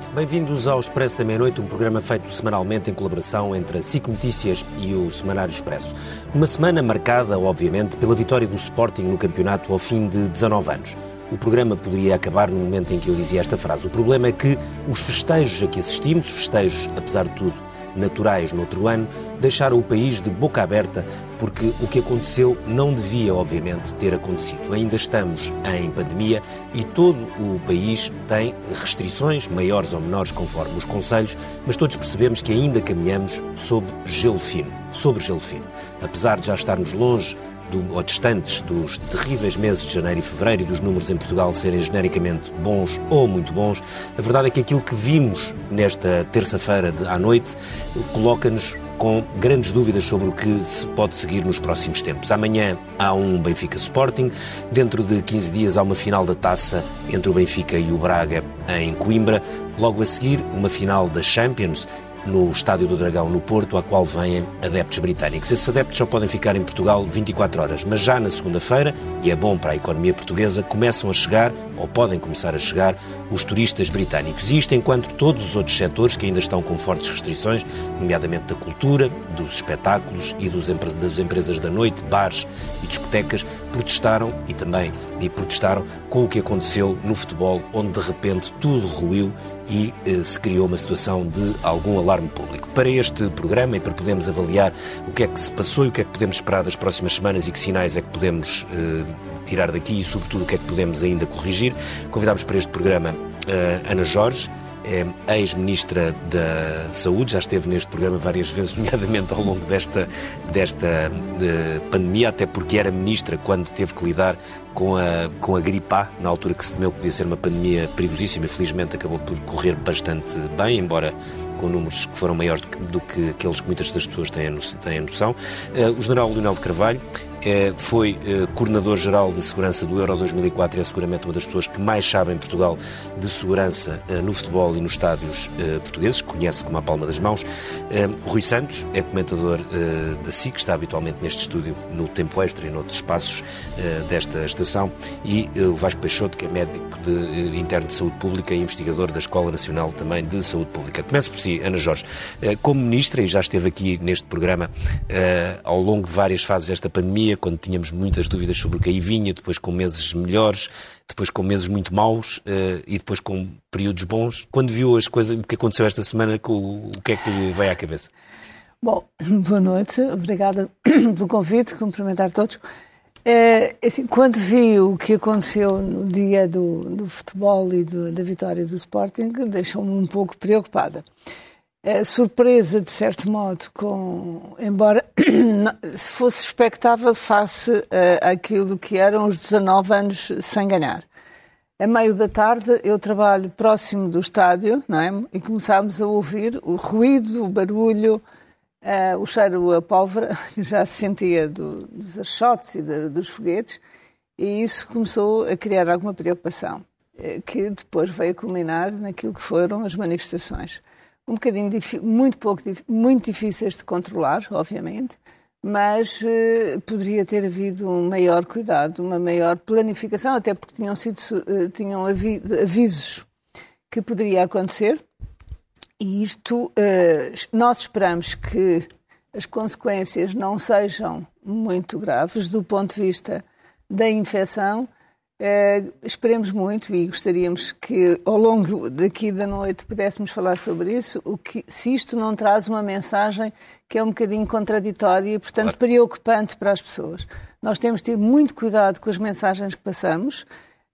noite. Bem-vindos ao Expresso da Meia-Noite, um programa feito semanalmente em colaboração entre a SIC Notícias e o Semanário Expresso. Uma semana marcada, obviamente, pela vitória do Sporting no campeonato ao fim de 19 anos. O programa poderia acabar no momento em que eu dizia esta frase. O problema é que os festejos a que assistimos, festejos, apesar de tudo, naturais no outro ano, deixaram o país de boca aberta, porque o que aconteceu não devia, obviamente, ter acontecido. Ainda estamos em pandemia e todo o país tem restrições, maiores ou menores, conforme os conselhos, mas todos percebemos que ainda caminhamos sob gelo fino. Sobre gelo fino. Apesar de já estarmos longe do, ou distantes dos terríveis meses de janeiro e fevereiro e dos números em Portugal serem genericamente bons ou muito bons, a verdade é que aquilo que vimos nesta terça-feira à noite coloca-nos com grandes dúvidas sobre o que se pode seguir nos próximos tempos. Amanhã há um Benfica Sporting, dentro de 15 dias há uma final da taça entre o Benfica e o Braga em Coimbra, logo a seguir uma final da Champions no Estádio do Dragão, no Porto, à qual vêm adeptos britânicos. Esses adeptos só podem ficar em Portugal 24 horas, mas já na segunda-feira, e é bom para a economia portuguesa, começam a chegar, ou podem começar a chegar, os turistas britânicos. E isto enquanto todos os outros setores que ainda estão com fortes restrições, nomeadamente da cultura, dos espetáculos e dos, das empresas da noite, bares e discotecas, protestaram e também e protestaram com o que aconteceu no futebol, onde de repente tudo ruiu e eh, se criou uma situação de algum alarme público. Para este programa e para podermos avaliar o que é que se passou e o que é que podemos esperar das próximas semanas e que sinais é que podemos eh, tirar daqui e, sobretudo, o que é que podemos ainda corrigir, convidámos para este programa eh, Ana Jorge, é ex-ministra da Saúde, já esteve neste programa várias vezes, nomeadamente ao longo desta, desta de pandemia, até porque era ministra quando teve que lidar com a, com a gripe A, na altura que se temeu que podia ser uma pandemia perigosíssima. Felizmente acabou por correr bastante bem, embora com números que foram maiores do que, do que aqueles que muitas das pessoas têm a, noção. Uh, o general Leonel de Carvalho foi é, coordenador-geral de segurança do Euro 2004 e é seguramente uma das pessoas que mais sabe em Portugal de segurança é, no futebol e nos estádios portugueses, conhece como a palma das mãos. Rui Santos é comentador da SIC, está habitualmente neste estúdio no tempo extra e noutros espaços desta estação, e o Vasco Peixoto, que é médico de, interno de saúde pública e investigador da Escola Nacional também de Saúde Pública. Começo por si, Ana Jorge. Como ministra, e já esteve aqui neste programa ao longo de várias fases desta pandemia, pandemia, quando tínhamos muitas dúvidas sobre o que aí vinha, depois com meses melhores, depois com meses muito maus uh, e depois com períodos bons. Quando viu as coisas, o que aconteceu esta semana, o que é que lhe veio à cabeça? Bom, boa noite, obrigada pelo convite, cumprimentar todos. É, assim, quando vi o que aconteceu no dia do, do futebol e do, da vitória do Sporting, deixou-me um pouco preocupada é, surpresa, de certo modo, com, embora se fosse expectável face uh, àquilo que eram os 19 anos sem ganhar. A meio da tarde eu trabalho próximo do estádio não é? e começámos a ouvir o ruído, o barulho, uh, o cheiro a pólvora, já se sentia do, dos achotes e de, dos foguetes, e isso começou a criar alguma preocupação, uh, que depois veio culminar naquilo que foram as manifestações um bocadinho muito pouco muito difíceis de controlar, obviamente, mas uh, poderia ter havido um maior cuidado, uma maior planificação, até porque tinham sido uh, tinham avisos que poderia acontecer. E isto uh, nós esperamos que as consequências não sejam muito graves do ponto de vista da infecção Uh, esperemos muito e gostaríamos que ao longo daqui da noite pudéssemos falar sobre isso, o que, se isto não traz uma mensagem que é um bocadinho contraditória e, portanto, claro. preocupante para as pessoas. Nós temos de ter muito cuidado com as mensagens que passamos.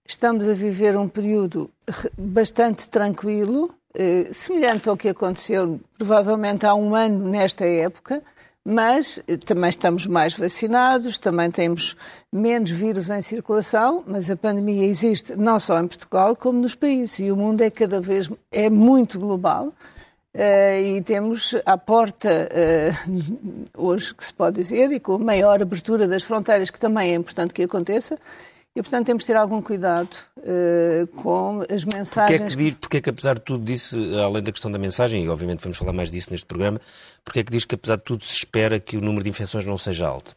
Estamos a viver um período bastante tranquilo, uh, semelhante ao que aconteceu provavelmente há um ano nesta época mas eh, também estamos mais vacinados, também temos menos vírus em circulação, mas a pandemia existe não só em Portugal como nos países e o mundo é cada vez é muito global. Uh, e temos à porta, uh, hoje que se pode dizer, e com a maior abertura das fronteiras, que também é importante que aconteça, e, portanto, temos de ter algum cuidado uh, com as mensagens. Porquê é, que diz, porquê é que, apesar de tudo disso, além da questão da mensagem, e obviamente vamos falar mais disso neste programa, porquê é que diz que, apesar de tudo, se espera que o número de infecções não seja alto?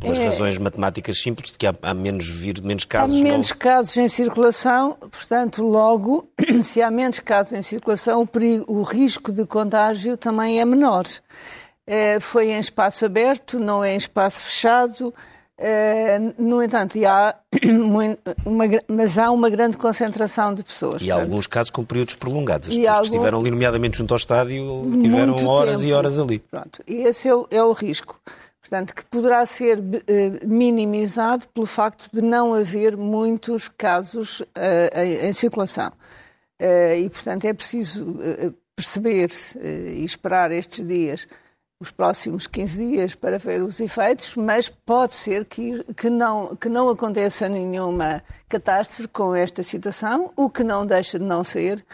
Pelas é, razões matemáticas simples de que há, há menos, vir, menos casos. Há menos não... casos em circulação, portanto, logo, se há menos casos em circulação, o, perigo, o risco de contágio também é menor. É, foi em espaço aberto, não é em espaço fechado. É, no entanto, há uma, mas há uma grande concentração de pessoas. E há alguns casos com períodos prolongados. As pessoas algum... que estiveram ali, nomeadamente junto ao estádio, tiveram Muito horas tempo. e horas ali. Pronto, e esse é o, é o risco. Portanto, que poderá ser eh, minimizado pelo facto de não haver muitos casos uh, em, em, circulação. Uh, e, portanto, é preciso uh, perceber e esperar estes dias, os próximos 15 dias, para ver os efeitos, mas pode ser que, que, não, que não aconteça nenhuma catástrofe com esta situação, o que não deixa de não ser,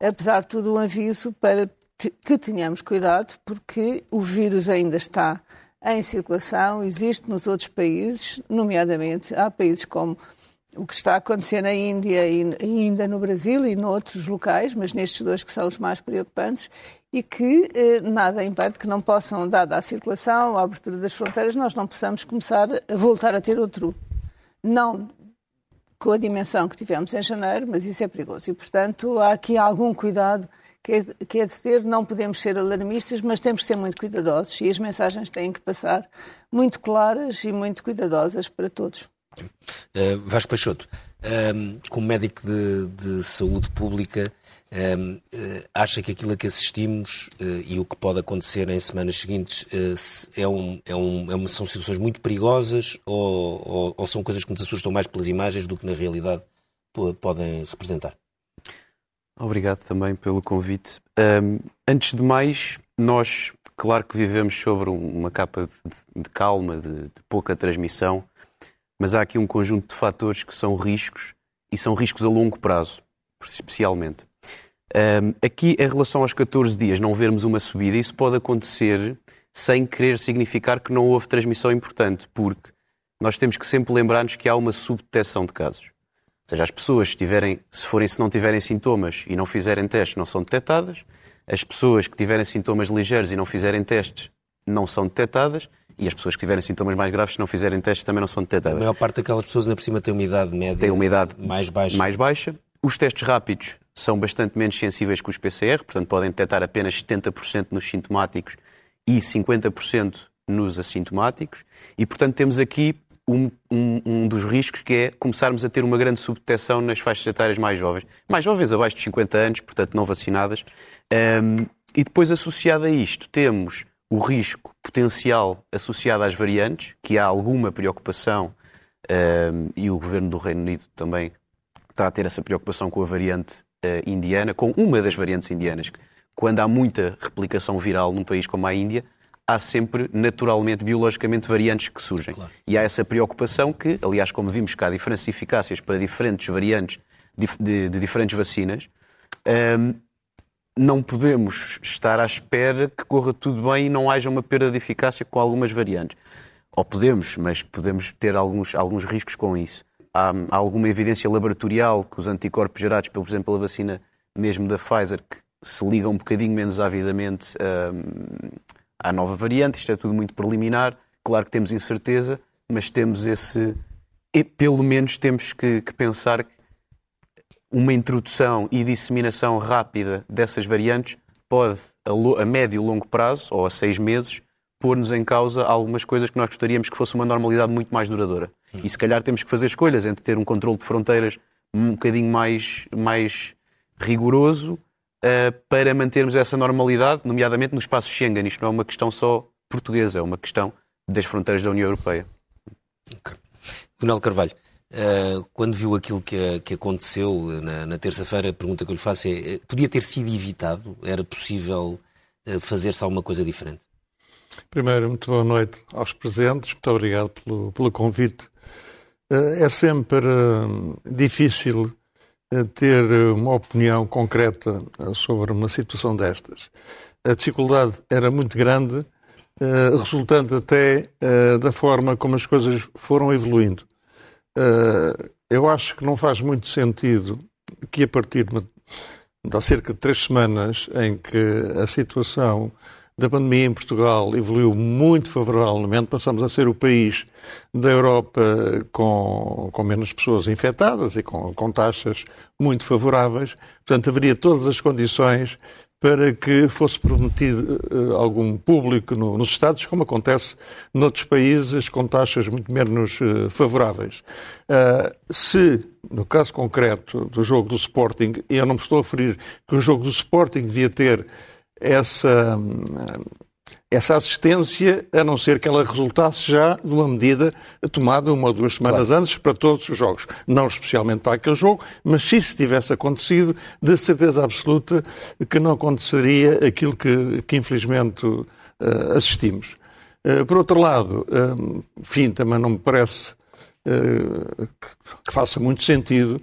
apesar de tudo, um aviso para que tenhamos cuidado, porque o vírus ainda está em circulação, existe nos outros países, nomeadamente há países como o que está a acontecer na Índia e ainda no Brasil e noutros locais, mas nestes dois que são os mais preocupantes, e que eh, nada impede que não possam, dada a circulação, a abertura das fronteiras, nós não possamos começar a voltar a ter outro. Não com a dimensão que tivemos em janeiro, mas isso é perigoso. E, portanto, há aqui algum cuidado que é, que é de ter, não podemos ser alarmistas, mas temos que ser muito cuidadosos e as mensagens têm que passar muito claras e muito cuidadosas para todos. Uh, Vasco Peixoto, um, como médico de, de saúde pública, acha que aquilo a que assistimos uh, e o que pode acontecer em semanas seguintes uh, é um, é um, é uma, são situações muito perigosas ou, ou, ou, são coisas que nos assustam mais pelas imagens do que na realidade podem representar? Obrigado também pelo convite. Um, antes de mais, nós, claro que vivemos sobre uma capa de, de calma, de, de, pouca transmissão, mas há aqui um conjunto de fatores que são riscos e são riscos a longo prazo, especialmente. Um, aqui, em relação aos 14 dias, não vermos uma subida, isso pode acontecer sem querer significar que não houve transmissão importante, porque nós temos que sempre lembrar-nos que há uma subdetecção de casos seja, as pessoas, se, tiverem, se, forem, se não tiverem sintomas e não fizerem testes, não são detectadas. As pessoas que tiverem sintomas ligeiros e não fizerem testes, não são detectadas. E as pessoas que tiverem sintomas mais graves, se não fizerem testes, também não são detectadas. A maior parte daquelas pessoas, ainda por cima, tem uma idade média tem uma idade mais baixa. mais baixa. Os testes rápidos são bastante menos sensíveis que os PCR, portanto, podem detectar apenas 70% nos sintomáticos e 50% nos assintomáticos. E, portanto, temos aqui um, um, um, dos riscos que é começarmos a ter uma grande subdetecção nas faixas etárias mais jovens, mais jovens abaixo de 50 anos, portanto não vacinadas. Um, e depois, associado a isto, temos o risco potencial associado às variantes, que há alguma preocupação, e o governo do Reino Unido também está a ter essa preocupação com a variante uh, indiana, com uma das variantes indianas. Quando há muita replicação viral num país como a Índia, há sempre, naturalmente, biologicamente, variantes que surgem. Claro. E há essa preocupação que, aliás, como vimos que há diferentes eficácias para diferentes variantes de, de, diferentes vacinas, hum, não podemos estar à espera que corra tudo bem e não haja uma perda de eficácia com algumas variantes. Ou podemos, mas podemos ter alguns, alguns riscos com isso. Há, há alguma evidência laboratorial que os anticorpos gerados, por exemplo, pela vacina mesmo da Pfizer, que se ligam um bocadinho menos avidamente hum, à nova variante, isto é tudo muito preliminar, claro que temos incerteza, mas temos esse. E pelo menos temos que, que pensar que uma introdução e disseminação rápida dessas variantes pode, a, médio e longo prazo, ou a seis meses, pôr-nos em causa algumas coisas que nós gostaríamos que fosse uma normalidade muito mais duradoura. E se calhar temos que fazer escolhas entre ter um controle de fronteiras um bocadinho mais, mais rigoroso uh, para mantermos essa normalidade, nomeadamente no espaço Schengen. Isto não é uma questão só portuguesa, é uma questão das fronteiras da União Europeia. Okay. Donald Carvalho, uh, quando viu aquilo que, que aconteceu na, na terça-feira, a pergunta que eu lhe faço é: eh, podia ter sido evitado? Era possível uh, fazer-se alguma coisa diferente? Primeiro, muito boa noite aos presentes, muito obrigado pelo, pelo convite. É sempre difícil ter uma opinião concreta eh, sobre uma situação destas. A dificuldade era muito grande, eh, resultante até eh, da forma como as coisas foram evoluindo. Eu acho que não faz muito sentido que a partir de, há cerca de três semanas em que a situação da pandemia em Portugal evoluiu muito favoravelmente, passamos a ser o país da Europa com, com menos pessoas infectadas e com, com taxas muito favoráveis. Portanto, haveria todas as condições para que fosse prometido uh, algum público no, nos Estados, como acontece noutros países com taxas muito menos uh, favoráveis. Uh, se, no caso concreto do jogo do Sporting, eu não me estou a referir que o jogo do Sporting devia ter essa essa assistência, a não ser que ela resultasse já de uma medida tomada uma ou duas semanas claro. antes para todos os jogos. Não especialmente para aquele jogo, mas se isso tivesse acontecido, de certeza absoluta que não aconteceria aquilo que, que infelizmente uh, assistimos. Uh, por outro lado, uh, enfim, também não me parece que faça muito sentido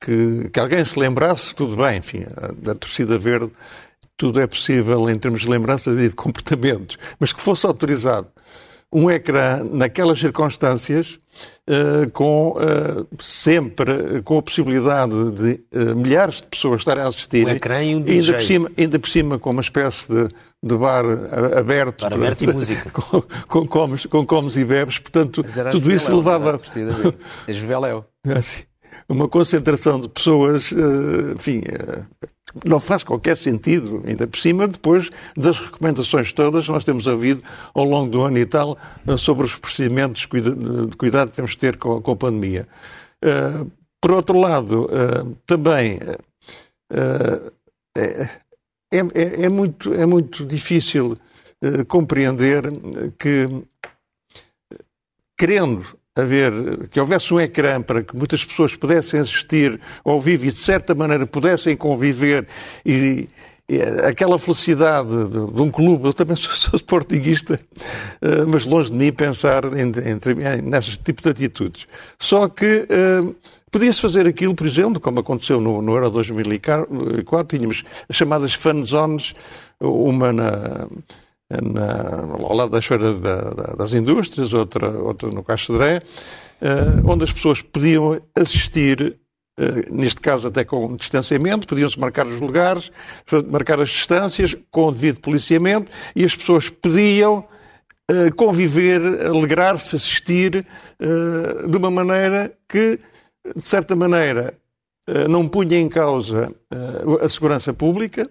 que, que, alguém se lembrasse, tudo bem, enfim, da torcida verde tudo é possível em termos de lembranças e de comportamentos, mas que fosse autorizado um ecrã naquelas circunstâncias, uh, com uh, sempre com a possibilidade de uh, milhares de pessoas estarem a assistir. Um ecrã e um DJ. Ainda por cima, ainda por cima com uma espécie de, de bar aberto. Bar aberto e música. Com, com, comes, com comes e bebes, portanto, tudo isso levava... É Juveléu. Assim, uma concentração de pessoas, enfim, não faz qualquer sentido, ainda por cima, depois das recomendações todas que nós temos ouvido ao longo do ano e tal eh, sobre os procedimentos de cuidado que temos de ter com, a pandemia. Eh, por outro lado, eh, também é, é, é, muito, é muito difícil compreender que, querendo haver, que houvesse um ecrã para que muitas pessoas pudessem assistir ao vivo e de certa maneira pudessem conviver e, e aquela felicidade de, de, um clube, eu também sou, sou sportinguista, uh, mas longe de mim pensar em, em, de atitudes. Só que uh, podia-se fazer aquilo, por exemplo, como aconteceu no, no Euro 2004, tínhamos as chamadas fan zones, uma na na, ao lado da Esfera da, da, das Indústrias, outra, outra no Caixa de Dré, uh, onde as pessoas podiam assistir, uh, neste caso até com distanciamento, podiam-se marcar os lugares, marcar as distâncias, com o devido policiamento, e as pessoas podiam uh, conviver, alegrar-se, assistir, de uma maneira que, de certa maneira, não punha em causa a segurança pública,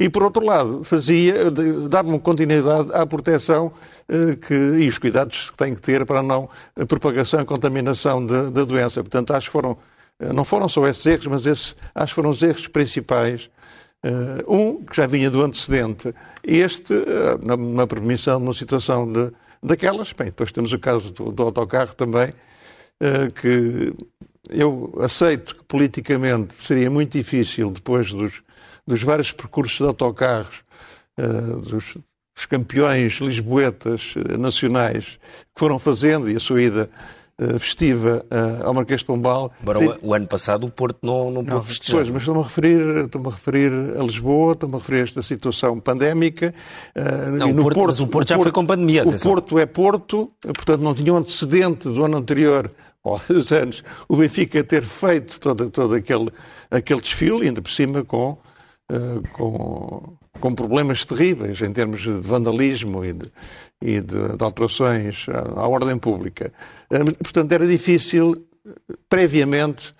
e, por outro lado, fazia, dava continuidade à proteção eh, que, e os cuidados que tem que ter para não a propagação e contaminação da, da doença. Portanto, acho que foram, eh, não foram só esses erros, mas esses, acho que foram os erros principais. Uh, um, que já vinha do antecedente, este, na, permissão, numa situação de, daquelas. Bem, depois temos o caso do, do autocarro também, que eu aceito que politicamente seria muito difícil, depois dos, dos vários percursos de autocarros, uh, dos, dos, campeões lisboetas uh, nacionais que foram fazendo e a sua ida uh, festiva ao Marquês de Pombal. Embora Sim. o, ano passado o Porto não, não pôde festejar. Pois, mas estou-me a, referir, estou a referir a Lisboa, estou-me a referir a esta situação pandémica. Não, o Porto, Porto, mas o Porto já Porto, foi com pandemia. Atenção. O Porto é Porto, portanto não tinha um antecedente do ano anterior ou há anos, o Benfica ter feito todo, todo aquele, aquele desfile, ainda por cima com eh, com, com problemas terríveis em termos de vandalismo e de, e de, de alterações à, à, ordem pública. Uh, portanto, era difícil, previamente,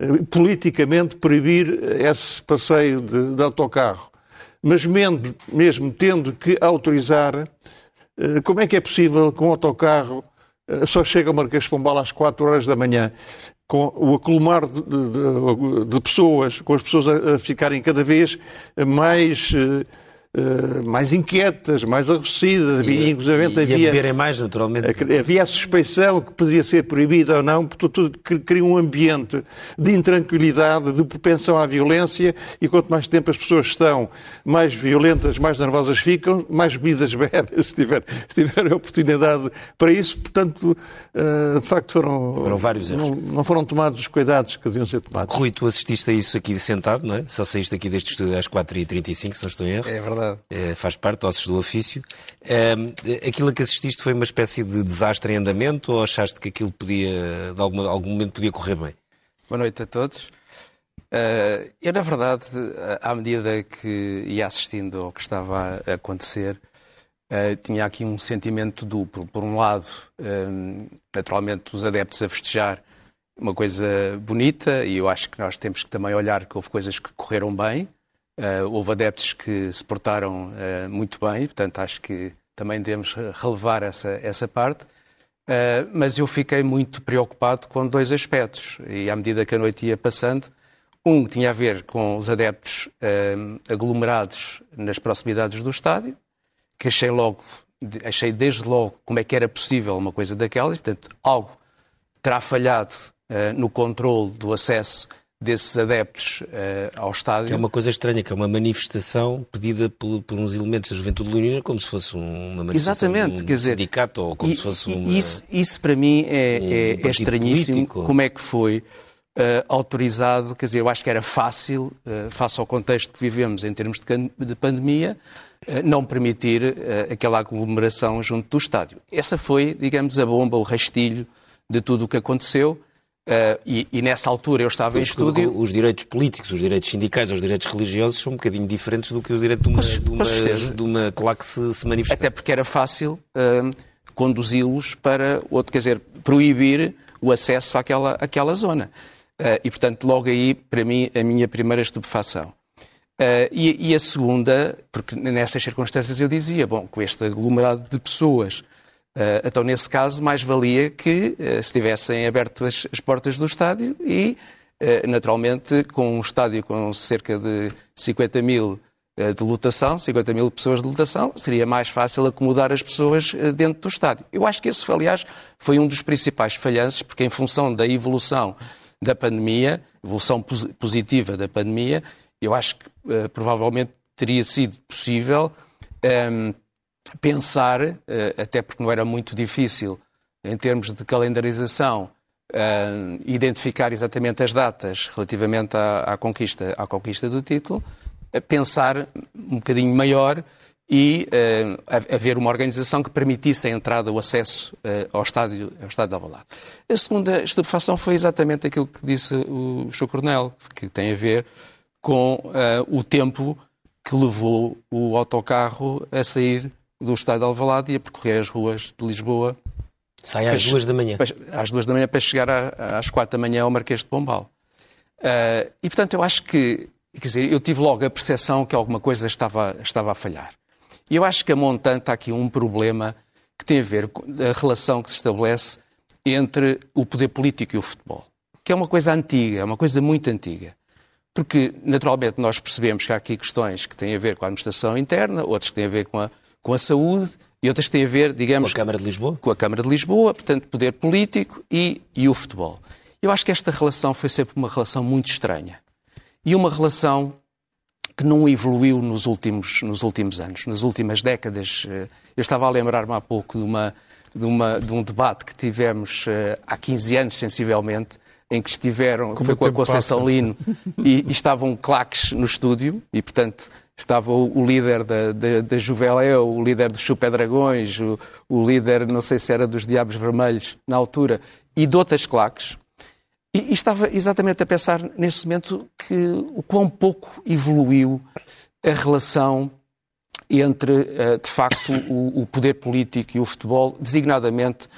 uh, politicamente, proibir esse passeio de, de autocarro. Mas mesmo, mesmo, tendo que autorizar, como é que é possível que um autocarro só chega ao Marquês Pombal às 4 horas da manhã com o acumular de, de, de, pessoas, com as pessoas a, a ficarem cada vez mais uh, eh, mais inquietas, mais aborrecidas. Havia, e, inclusive, e, havia, beberem mais, naturalmente. Havia a suspeição que poderia ser proibida ou não, porque tudo cria um ambiente de intranquilidade, de propensão à violência, e quanto mais tempo as pessoas estão mais violentas, mais nervosas ficam, mais bebidas bebem, se tiver, se tiver a oportunidade para isso. Portanto, uh, de facto, foram, foram vários erros. Não, não, foram tomados os cuidados que deviam ser tomados. Rui, tu assististe a isso aqui sentado, não é? Só saíste aqui deste estúdio às 4h35, se não estou em erro. É verdade verdade. É, faz parte, ossos do ofício. Aquilo a que assististe foi uma espécie de desastre em andamento ou achaste que aquilo podia, de algum, algum momento, podia correr bem? Boa noite a todos. Uh, eu, na verdade, à medida que ia assistindo ao que estava a acontecer, uh, tinha aqui um sentimento duplo. Por um lado, naturalmente, os adeptos a festejar uma coisa bonita, e eu acho que nós temos que também olhar que houve coisas que correram bem, houve adeptos que se portaram muito bem, portanto, acho que também devemos relevar essa, essa parte. mas eu fiquei muito preocupado com dois aspectos, e à medida que a noite ia passando, um tinha a ver com os adeptos uh, aglomerados nas proximidades do estádio, que achei logo, achei desde logo como é que era possível uma coisa daquelas, portanto, algo terá falhado uh, no controle do acesso desses adeptos uh, ao estádio. Que é uma coisa estranha, que é uma manifestação pedida por, por uns elementos da Juventude Leonina como se fosse uma manifestação Exatamente, de um quer dizer, sindicato ou como e, se fosse uma, isso, isso para mim é, um é, é estranhíssimo. Político. Como é que foi uh, autorizado, quer dizer, eu acho que era fácil, uh, face ao contexto que vivemos em termos de, de pandemia, não permitir aquela aglomeração junto do estádio. Essa foi, digamos, a bomba, o rastilho de tudo o que aconteceu. Uh, e, e, nessa altura eu estava em estúdio. Os direitos políticos, os direitos sindicais, os direitos religiosos são um bocadinho diferentes do que o direito de uma, de uma, de uma claque se, se manifestar. Até porque era fácil uh, conduzi-los para outro, quer dizer, proibir o acesso àquela, àquela zona. Uh, e, portanto, logo aí, para mim, a minha primeira estupefação. Uh, e, e, a segunda, porque nessas circunstâncias eu dizia, bom, com este aglomerado de pessoas, então nesse caso mais valia que uh, se tivessem aberto as, as, portas do estádio e, naturalmente, com um estádio com cerca de 50 mil de lotação, 50 mil pessoas de lotação, seria mais fácil acomodar as pessoas dentro do estádio. Eu acho que esse, aliás, foi um dos principais falhanços, porque em função da evolução da pandemia, evolução positiva da pandemia, eu acho que uh, provavelmente teria sido possível um, ehm, pensar, uh, até porque não era muito difícil em termos de calendarização, uh, identificar exatamente as datas relativamente à, conquista, à conquista do título, pensar um bocadinho maior e uh, haver uma organização que permitisse a entrada, o acesso uh, ao estádio, ao estádio de Alvalade. A segunda estupefação foi exatamente aquilo que disse o Sr. Coronel, que tem a ver com uh, o tempo que levou o autocarro a sair do estádio de Alvalade e a percorrer as ruas de Lisboa. Sai às duas da manhã. Para, às duas da manhã para chegar a, às quatro da manhã ao Marquês de Pombal. e, portanto, eu acho que, quer dizer, eu tive logo a percepção que alguma coisa estava, estava a falhar. E eu acho que a montante há aqui um problema que tem a ver com a relação que se estabelece entre o poder político e o futebol, que é uma coisa antiga, é uma coisa muito antiga. Porque, naturalmente, nós percebemos que há aqui questões que têm a ver com a administração interna, outras que têm a ver com a, com a saúde e outras que têm a ver, digamos... Com a Câmara de Lisboa? Com a Câmara de Lisboa, portanto, poder político e, e o futebol. Eu acho que esta relação foi sempre uma relação muito estranha. E uma relação que não evoluiu nos últimos, nos últimos anos, nas últimas décadas. Eh, eu estava a lembrar-me há pouco de, uma, de, uma, de um debate que tivemos eh, há 15 anos, sensivelmente, em que estiveram, Como foi com a Conceição passa. Lino, e, e, estavam claques no estúdio, e portanto estava o, o líder da, da, da Juveléu, o líder dos Chupé Dragões, o, o líder, não sei se era dos Diabos Vermelhos na altura, e de outras claques, e, e, estava exatamente a pensar nesse momento que o quão pouco evoluiu a relação entre, uh, de facto, o, poder político e o futebol, designadamente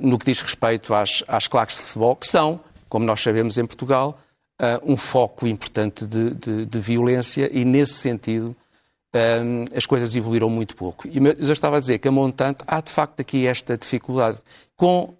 no que diz respeito às, às claques de futebol, que são, como nós sabemos em Portugal, uh, um foco importante de, de, de, violência e, nesse sentido, as coisas evoluíram muito pouco. E eu já estava a dizer que a montante há, de facto, aqui esta dificuldade com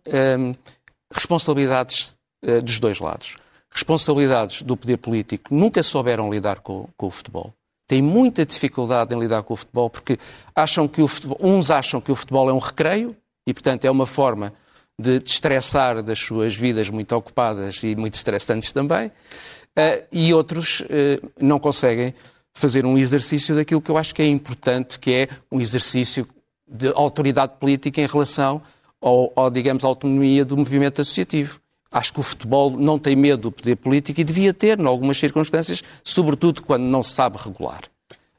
responsabilidades eh, dos dois lados. Responsabilidades do poder político nunca souberam lidar com, com, o futebol. Têm muita dificuldade em lidar com o futebol porque acham que o futebol, uns acham que o futebol é um recreio e, portanto, é uma forma de destressar das suas vidas muito ocupadas e muito estressantes também, uh, e outros uh, não conseguem fazer um exercício daquilo que eu acho que é importante, que é um exercício de autoridade política em relação ao, ao digamos, à autonomia do movimento associativo. Acho que o futebol não tem medo do poder político e devia ter, em algumas circunstâncias, sobretudo quando não se sabe regular.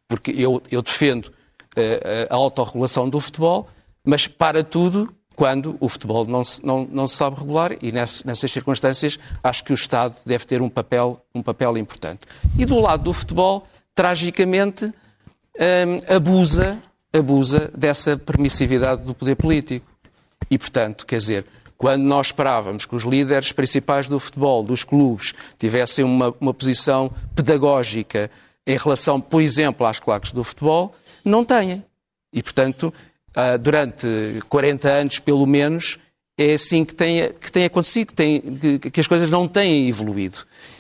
Porque eu, eu defendo uh, a autorregulação do futebol, mas para tudo quando o futebol não se, não, não se sabe regular e nessas, nessas circunstâncias acho que o Estado deve ter um papel, um papel importante. E do lado do futebol, tragicamente, hum, abusa, abusa dessa permissividade do poder político. E, portanto, quer dizer, quando nós esperávamos que os líderes principais do futebol, dos clubes, tivessem uma, uma posição pedagógica em relação, por exemplo, às claques do futebol, não têm. E, portanto, ah, durante 40 anos, pelo menos, é assim que tem, que tem acontecido, que, tem, que, que, as coisas não têm evoluído.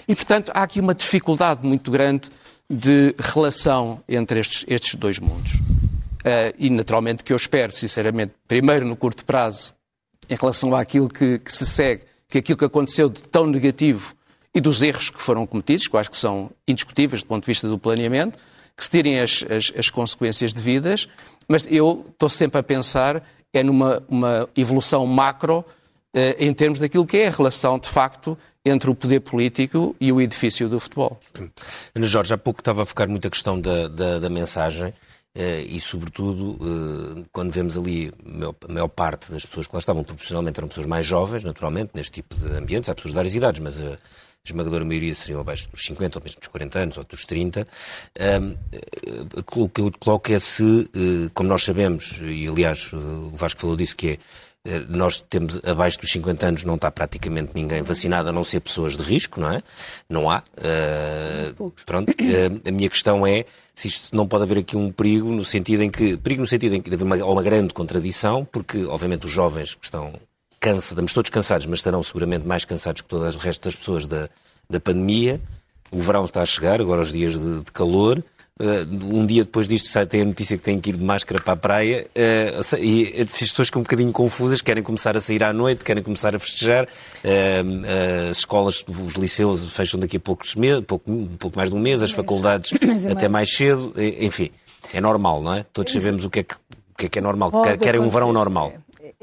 E, portanto, há aqui uma dificuldade muito grande de relação entre estes, estes dois mundos. Uh, e, naturalmente, que eu espero, sinceramente, primeiro no curto prazo, em relação àquilo que, que se segue, que aquilo que aconteceu de tão negativo e dos erros que foram cometidos, que eu acho que são indiscutíveis do ponto de vista do planeamento, que se tirem as, as, as consequências devidas, mas eu estou sempre a pensar é numa uma evolução macro eh, em termos daquilo que é a relação, de facto, entre o poder político e o edifício do futebol. Ana Jorge, há pouco estava a focar muito a questão da, da, da mensagem. Uh, e, sobretudo, uh, quando vemos ali a maior, parte das pessoas que lá estavam profissionalmente eram pessoas mais jovens, naturalmente, neste tipo de ambientes. Há pessoas de várias idades, mas a esmagadora maioria seriam abaixo dos 50, ou mesmo dos 40 anos, ou dos 30. Um, o que eu coloco é se, eh, como nós sabemos, e aliás o Vasco falou disso, que é eh, nós temos abaixo dos 50 anos não está praticamente ninguém vacinado, a não ser pessoas de risco, não é? Não há. Uh, pronto. Uh, a minha questão é se isto não pode haver aqui um perigo no sentido em que perigo no sentido em que deve haver uma, uma grande contradição, porque obviamente os jovens que estão cansa, estamos todos cansados, mas estarão seguramente mais cansados que todo o resto das pessoas da, da pandemia. O verão está a chegar, agora os dias de, de calor. Uh, um dia depois disto sai, tem a notícia que têm que ir de máscara para a praia uh, e as pessoas ficam um bocadinho confusas, querem começar a sair à noite, querem começar a festejar. Uh, as escolas, os liceus fecham daqui a poucos meses, pouco, pouco mais de um mês, as faculdades é até mais cedo, enfim, é normal, não é? Todos sabemos o que é que, o que, é, que é normal, querem um verão normal.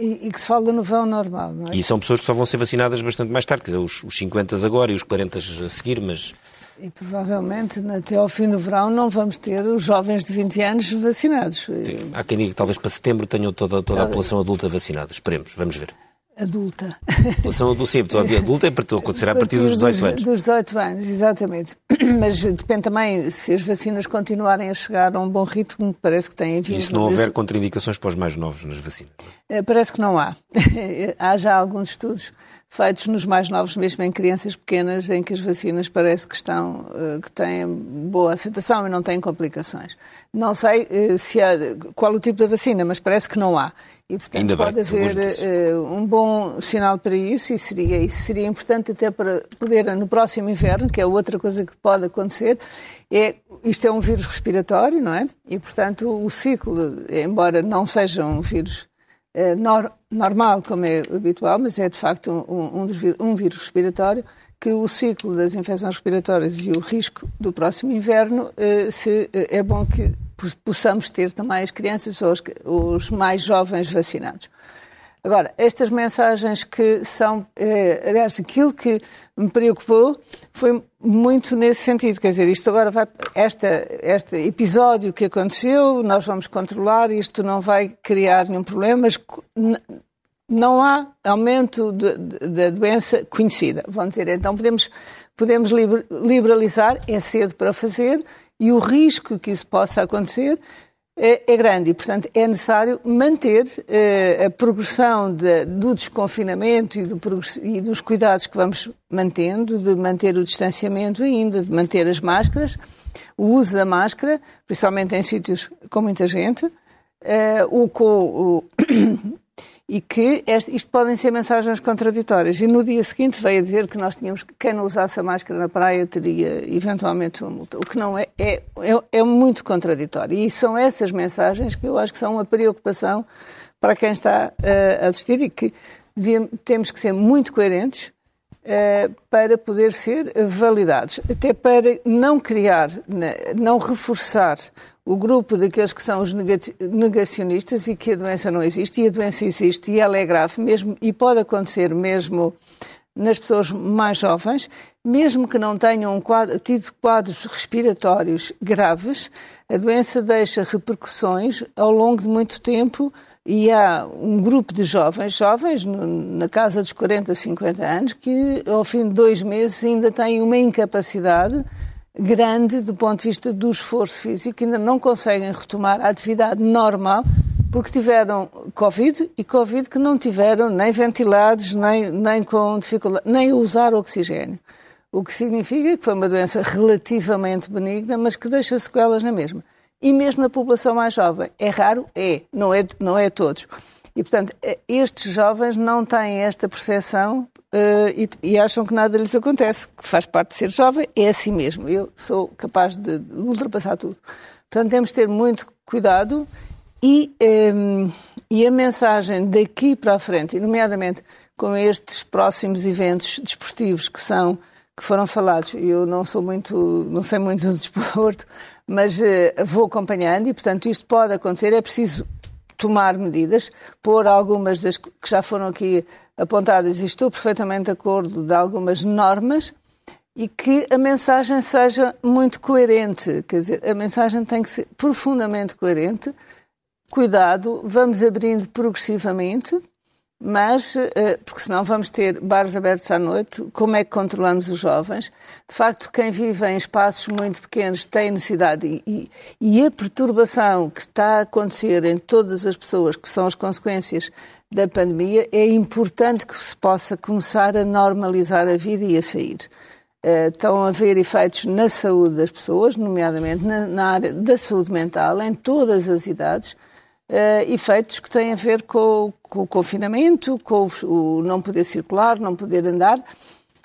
E, e, que se fala no vão normal, não é? E são pessoas que só vão ser vacinadas bastante mais tarde, quer dizer, os, os 50 agora e os 40 a seguir, mas... E provavelmente até ao fim do verão não vamos ter os jovens de 20 anos vacinados. Sim. Há quem diga que talvez para setembro tenham toda, toda a população adulta vacinada. Esperemos, vamos ver adulta. Adulta, sim, a adulta é para acontecer a partir dos 18 anos. Dos 18 anos, exatamente. Mas depende também se as vacinas continuarem a chegar a um bom ritmo, parece que têm vindo. E se não houver contraindicações para os mais novos nas vacinas? Eh, parece que não há. há já alguns estudos feitos nos mais novos, mesmo em crianças pequenas, em que as vacinas parece que estão, eh, que têm boa aceitação e não têm complicações. Não sei eh, se há, qual o tipo da vacina, mas parece que não há. E, portanto, Ainda pode bem, haver uh, um bom sinal para isso e seria, isso seria importante até para poder, no próximo inverno, que é outra coisa que pode acontecer, é, isto é um vírus respiratório, não é? E, portanto, o ciclo, embora não seja um vírus normal, como é habitual, mas é de facto um, um, um vírus respiratório, que o ciclo das infecções respiratórias e o risco do próximo inverno, uh, se, é bom que possamos ter também as crianças ou os, os mais jovens vacinados. Agora, estas mensagens que são, eh, aliás, aquilo que me preocupou foi muito nesse sentido, quer dizer, isto agora vai, esta, este episódio que aconteceu, nós vamos controlar, isto não vai criar nenhum problema, mas não há aumento da doença conhecida, vamos dizer, então podemos, podemos liberalizar, é cedo para fazer, e o risco que isso possa acontecer é, é grande e, portanto, é necessário manter eh, a progressão de, do desconfinamento e, do, e, dos cuidados que vamos mantendo, de manter o distanciamento ainda, de manter as máscaras, o uso da máscara, principalmente em sítios com muita gente, eh, o, com, o, e que este, isto podem ser mensagens contraditórias. E no dia seguinte veio dizer que nós tínhamos que quem não usasse a máscara na praia teria eventualmente uma multa, o que não é, é, é, é muito contraditório. E são essas mensagens que eu acho que são uma preocupação para quem está uh, a assistir e que devíamos, temos que ser muito coerentes para poder ser validados, até para não criar, não reforçar o grupo daqueles que são os negacionistas e que a doença não existe, e a doença existe e ela é grave mesmo, e pode acontecer mesmo nas pessoas mais jovens, mesmo que não tenham quadro, tido quadros respiratórios graves, a doença deixa repercussões ao longo de muito tempo E há um grupo de jovens, jovens na casa dos 40, 50 anos, que ao fim de dois meses ainda têm uma incapacidade grande do ponto de vista do esforço físico, ainda não conseguem retomar a atividade normal porque tiveram Covid e Covid que não tiveram nem ventilados, nem, nem com dificuldade, nem usar oxigênio. O que significa que foi uma doença relativamente benigna, mas que deixa sequelas na mesma. E mesmo na população mais jovem. É raro? É. Não é, não é todos. E, portanto, eh, estes jovens não têm esta percepção uh, e, e, acham que nada lhes acontece, que faz parte de ser jovem, é assim mesmo. Eu sou capaz de, de ultrapassar tudo. Portanto, temos de ter muito cuidado e, um, ehm, e a mensagem daqui para a frente, nomeadamente com estes próximos eventos desportivos que são que foram falados, eu não sou muito, não sei muito do desporto, mas uh, vou acompanhando e, portanto, isto pode acontecer. É preciso tomar medidas, pôr algumas das que já foram aqui apontadas, e estou perfeitamente de acordo, de algumas normas, e que a mensagem seja muito coerente. Quer dizer, a mensagem tem que ser profundamente coerente cuidado, vamos abrindo progressivamente, mas, eh, porque senão vamos ter bares abertos à noite, como é que controlamos os jovens? De facto, quem vive em espaços muito pequenos tem necessidade e, e a perturbação que está a acontecer em todas as pessoas, que são as consequências da pandemia, é importante que se possa começar a normalizar a vida e a sair. Uh, estão a haver efeitos na saúde das pessoas, nomeadamente na, na área da saúde mental, em todas as idades, uh, efeitos que têm a ver com, com o confinamento, com o, o, não poder circular, não poder andar,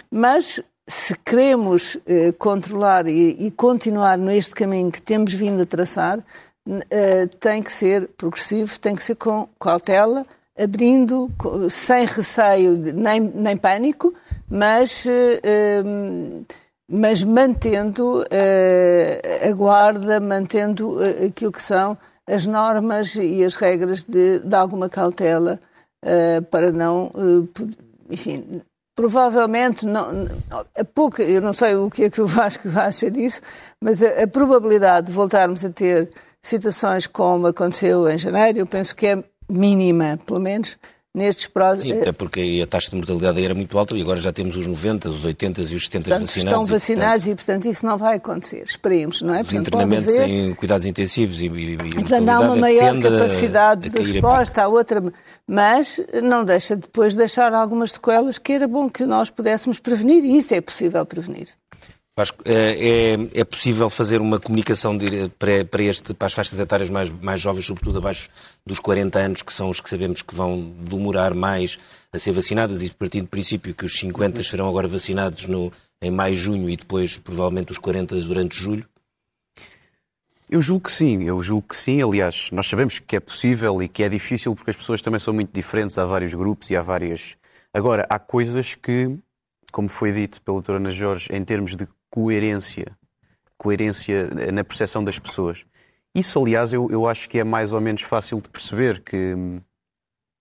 mas se queremos uh, controlar e, e, continuar neste caminho que temos vindo a traçar, uh, tem que ser progressivo, tem que ser com cautela, abrindo sem receio, nem, nem pânico, mas, uh, mas mantendo a guarda, mantendo aquilo que são as normas e as regras de, de alguma cautela uh, para não, uh, enfim, provavelmente, não, a pouca, eu não sei o que é que o Vasco acha disso, mas a, a probabilidade de voltarmos a ter situações como aconteceu em janeiro, eu penso que é mínima, pelo menos, nestes próximos. Sim, até porque a taxa de mortalidade era muito alta e agora já temos os 90, os 80 e os 70 portanto, vacinados. Estão vacinados e, portanto, e, portanto, isso não vai acontecer. Esperemos, não é? Os portanto, internamentos em cuidados intensivos e, e, e portanto, há uma maior capacidade de resposta, há outra, mas não deixa depois de deixar algumas sequelas que era bom que nós pudéssemos prevenir e isso é possível prevenir. Vasco, é, é, é possível fazer uma comunicação de, para, para, este, para as faixas etárias mais, mais jovens, sobretudo abaixo dos 40 anos, que são os que sabemos que vão demorar mais a ser vacinadas, e partindo do princípio que os 50 serão agora vacinados no, em maio, junho e depois provavelmente os 40 durante julho? Eu julgo que sim, eu julgo que sim. Aliás, nós sabemos que é possível e que é difícil porque as pessoas também são muito diferentes, há vários grupos e há várias. Agora, há coisas que, como foi dito pela doutora Ana Jorge, em termos de coerência, coerência na percepção das pessoas. Isso, aliás, eu, eu acho que é mais ou menos fácil de perceber, que hum,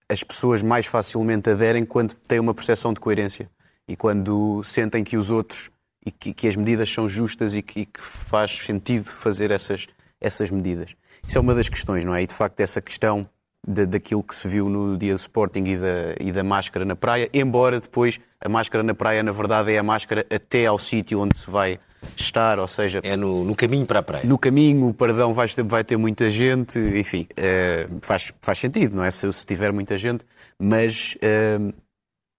as pessoas mais facilmente aderem quando têm uma percepção de coerência e quando sentem que os outros e que, que as medidas são justas e que, e que, faz sentido fazer essas, essas medidas. Isso é uma das questões, não é? E de facto, essa questão de, daquilo que se viu no dia do Sporting e da, e da máscara na praia, embora depois a máscara na praia, na verdade, é a máscara até ao sítio onde se vai estar, ou seja... É no, no caminho para a praia. No caminho, o Pardão vai ter, vai ter muita gente, enfim, é, faz, faz sentido, não é? Se, se tiver muita gente, mas é,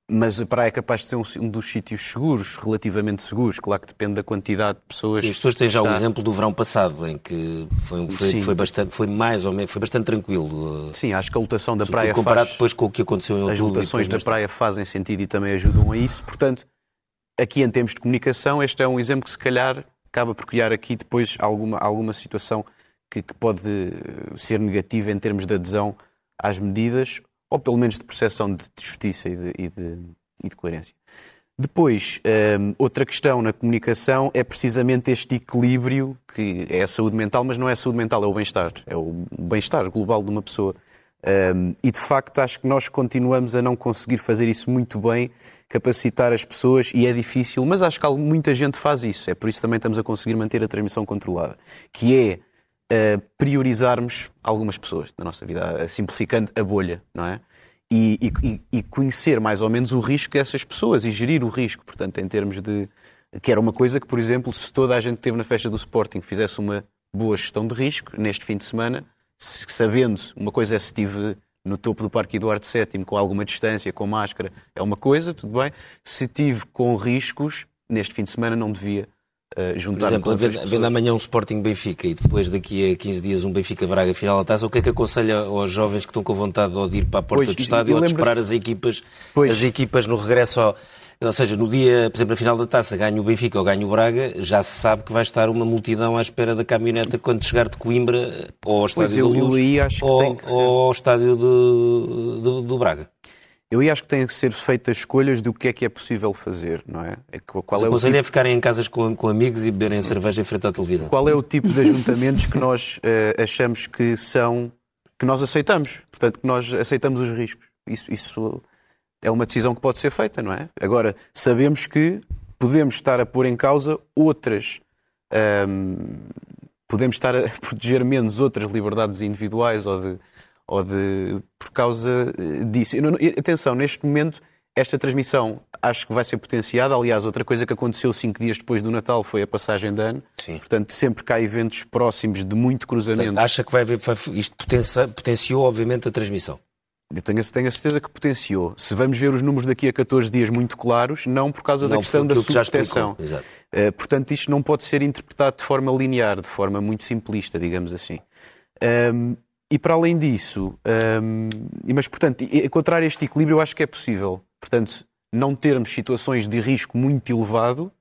mas a praia é capaz de ser um, um, dos sítios seguros, relativamente seguros, claro que depende da quantidade de pessoas. Sim, as pessoas têm já o exemplo do verão passado, em que foi, foi, foi, bastante, foi mais ou menos, foi bastante tranquilo. Sim, acho que a lotação da praia comparado faz, depois com o que aconteceu em outubro. As lotações da praia fazem sentido e também ajudam a isso, portanto, aqui em termos de comunicação, este é um exemplo que se calhar acaba por criar aqui depois alguma, alguma situação que, que pode ser negativa em termos de adesão às medidas ou pelo menos de percepção de, justiça e de, e de, e de coerência. Depois, um, outra questão na comunicação é precisamente este equilíbrio, que é a saúde mental, mas não é a saúde mental, é o bem-estar. É o bem-estar global de uma pessoa. Um, e de facto, acho que nós continuamos a não conseguir fazer isso muito bem, capacitar as pessoas, e é difícil, mas acho que muita gente faz isso. É por isso também estamos a conseguir manter a transmissão controlada. Que é uh, priorizarmos algumas pessoas na nossa vida, simplificando a bolha, não é? E, e, e, conhecer mais ou menos o risco dessas pessoas e gerir o risco, portanto, em termos de. que era uma coisa que, por exemplo, se toda a gente esteve na festa do Sporting fizesse uma boa gestão de risco neste fim de semana, sabendo, uma coisa é se estive no topo do Parque Eduardo VII com alguma distância, com máscara, é uma coisa, tudo bem. Se tive com riscos, neste fim de semana não devia uh, juntar Por exemplo, vendo amanhã um Sporting Benfica e depois daqui a 15 dias um Benfica Braga final da taça, o que é que aconselha aos jovens que estão com vontade de ir para a porta pois, do estádio ou de esperar as equipas, as equipas no regresso ao ou seja, no dia, por exemplo, na final da taça, ganha o Benfica ou ganha o Braga, já se sabe que vai estar uma multidão à espera da caminhoneta quando chegar de Coimbra ou ao estádio pois do Luz ou, ou, ao estádio do, do, do Braga. Eu acho que têm que ser feitas escolhas do que é que é possível fazer, não é? é qual é o conselho tipo... é ficarem em casas com, com amigos e beberem cerveja em frente à televisão. Qual é o tipo de ajuntamentos que nós uh, achamos que são, que nós aceitamos? Portanto, que nós aceitamos os riscos. Isso, isso é uma decisão que pode ser feita, não é? Agora, sabemos que podemos estar a pôr em causa outras. Um, podemos estar a proteger menos outras liberdades individuais ou de, ou de por causa disso. Atenção, neste momento, esta transmissão acho que vai ser potenciada. Aliás, outra coisa que aconteceu cinco dias depois do Natal foi a passagem de ano. Sim. Portanto, sempre que há eventos próximos de muito cruzamento. Acha que vai haver. Isto potenciou, obviamente, a transmissão? Eu tenho, tenho a certeza que potenciou. Se vamos ver os números daqui a 14 dias muito claros, não por causa não da questão da subproteção. Uh, portanto, isto não pode ser interpretado de forma linear, de forma muito simplista, digamos assim. Um, e para além disso, um, mas portanto, encontrar este equilíbrio eu acho que é possível. Portanto, não termos situações de risco muito elevado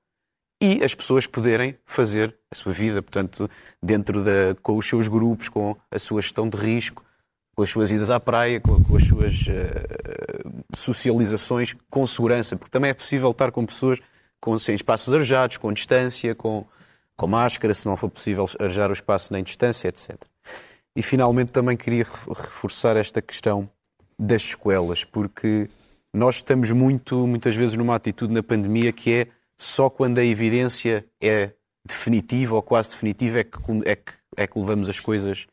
e as pessoas poderem fazer a sua vida, portanto, dentro da, com os seus grupos, com a sua gestão de risco, com as suas idas à praia, com, com as suas uh, socializações com segurança, porque também é possível estar com pessoas com, sem espaços arejados, com distância, com, com máscara, se não for possível arejar o espaço nem distância, etc. E finalmente também queria reforçar esta questão das escolas, porque nós estamos muito, muitas vezes numa atitude na pandemia que é só quando a evidência é definitiva ou quase definitiva é que, é que, é que levamos as coisas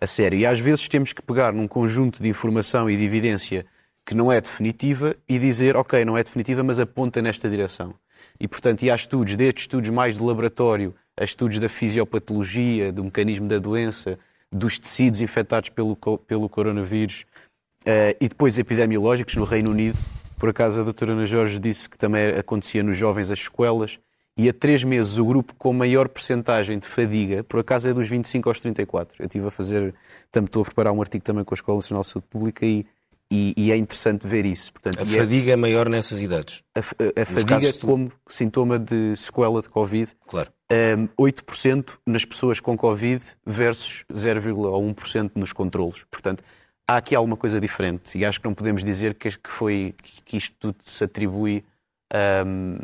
a sério. E às vezes temos que pegar num conjunto de informação e de evidência que não é definitiva e dizer, ok, não é definitiva, mas aponta nesta direção. E, portanto, e há estudos, desde estudos mais de laboratório, a estudos da fisiopatologia, do mecanismo da doença, dos tecidos infectados pelo, pelo coronavírus, uh, e depois epidemiológicos no Reino Unido. Por acaso, a doutora Ana Jorge disse que também acontecia nos jovens as sequelas e a três meses o grupo com maior percentagem de fadiga, por acaso é dos 25 aos 34. Eu estive a fazer, também estou a preparar um artigo também com a Escola Nacional de Saúde Pública e, e, e é interessante ver isso. Portanto, a é fadiga é, é, maior nessas idades? A, a, a fadiga como sintoma de sequela de Covid. Claro. Um, 8% nas pessoas com Covid versus 0,1% nos controlos. Portanto, há aqui alguma coisa diferente e acho que não podemos dizer que, foi, que isto tudo se atribui um,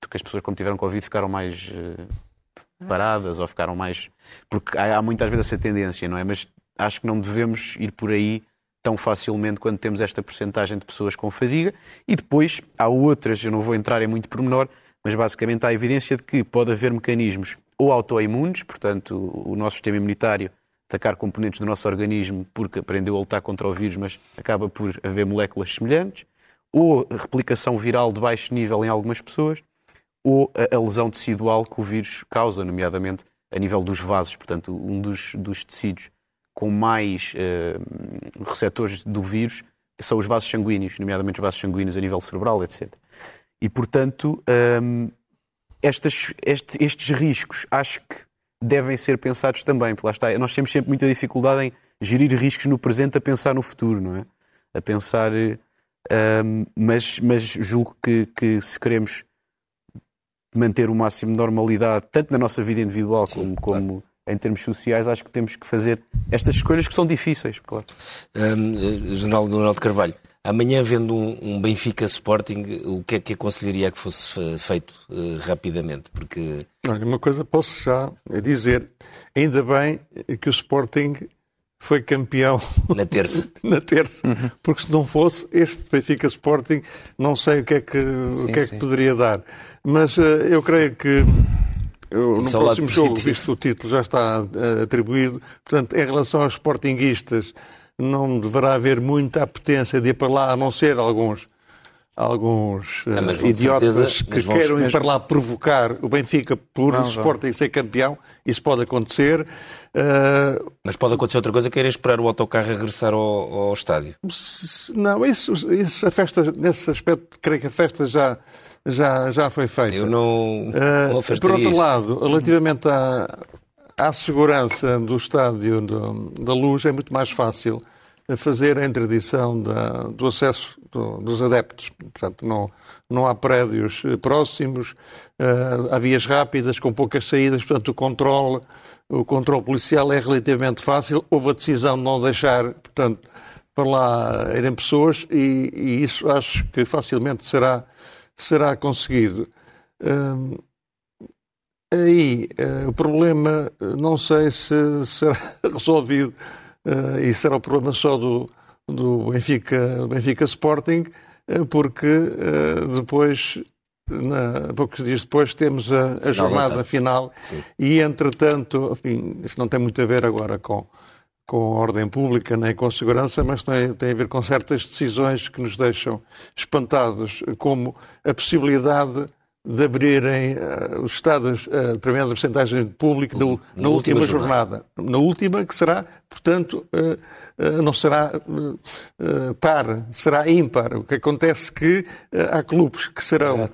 porque as pessoas, como tiveram Covid, ficaram mais uh, paradas ou ficaram mais. Porque há, há muitas vezes essa tendência, não é? Mas acho que não devemos ir por aí tão facilmente quando temos esta porcentagem de pessoas com fadiga. E depois há outras, eu não vou entrar em muito pormenor, mas basicamente há evidência de que pode haver mecanismos ou autoimunes, portanto, o nosso sistema imunitário atacar componentes do nosso organismo porque aprendeu a lutar contra o vírus, mas acaba por haver moléculas semelhantes, ou replicação viral de baixo nível em algumas pessoas, ou a, lesão tecidual que o vírus causa, nomeadamente a nível dos vasos, portanto, um dos, dos tecidos com mais uh, receptores do vírus são os vasos sanguíneos, nomeadamente os vasos sanguíneos a nível cerebral, etc. E, portanto, um, ehm, estas, este, estes riscos acho que devem ser pensados também, porque lá está, nós temos sempre muita dificuldade em gerir riscos no presente a pensar no futuro, não é? A pensar. Um, ehm, mas, mas julgo que, que se queremos manter o máximo de normalidade, tanto na nossa vida individual Sim, como, como claro. Em termos sociais, acho que temos que fazer estas escolhas que são difíceis, claro. Um, General Donaldo Carvalho, amanhã vendo um, um, Benfica Sporting, o que é que aconselharia que fosse feito uh, rapidamente? Porque... Olha, uma coisa posso já dizer, ainda bem que o Sporting foi campeão na terça. na terça. Uhum. Porque se não fosse este Benfica Sporting, não sei o que é que, sim, o que, é que poderia dar. Mas uh, eu creio que no próximo jogo, visto o título já está uh, atribuído. Portanto, em relação aos sportinguistas, não deverá haver muita apetência de ir para lá, a não ser alguns alguns uh, idiotas certeza, que queiram ir para lá provocar o Benfica por não, o Sporting ser campeão. Isso pode acontecer. Uh... Mas pode acontecer outra coisa, que é esperar o autocarro regressar ao, ao estádio. Não, isso, isso, a festa, nesse aspecto, creio que a festa já, já, já foi feita. Eu não, uh, Por outro isso. lado, relativamente à, à segurança do estádio do, da luz, é muito mais fácil fazer a interdição da, do acesso do, dos adeptos. Portanto, não, não há prédios eh, próximos, uh, há vias rápidas com poucas saídas, portanto, o controle, o controle policial é relativamente fácil. Houve a decisão de não deixar, portanto, para lá irem pessoas e, e isso acho que facilmente será, será conseguido. Uh, aí, uh, o problema, não sei se será resolvido Uh, isso era o problema só do, do Benfica, Benfica Sporting, porque depois, na, poucos dias depois, temos a, a jornada final Sim. e, entretanto, enfim, isso não tem muito a ver agora com, com a ordem pública nem com a segurança, mas tem, tem a ver com certas decisões que nos deixam espantados, como a possibilidade de abrirem uh, os Estados a uh, determinada porcentagem de público no, na, na, última, última jornada. jornada. Na última, que será, portanto, uh, não será par, será ímpar. O que acontece é que há clubes que serão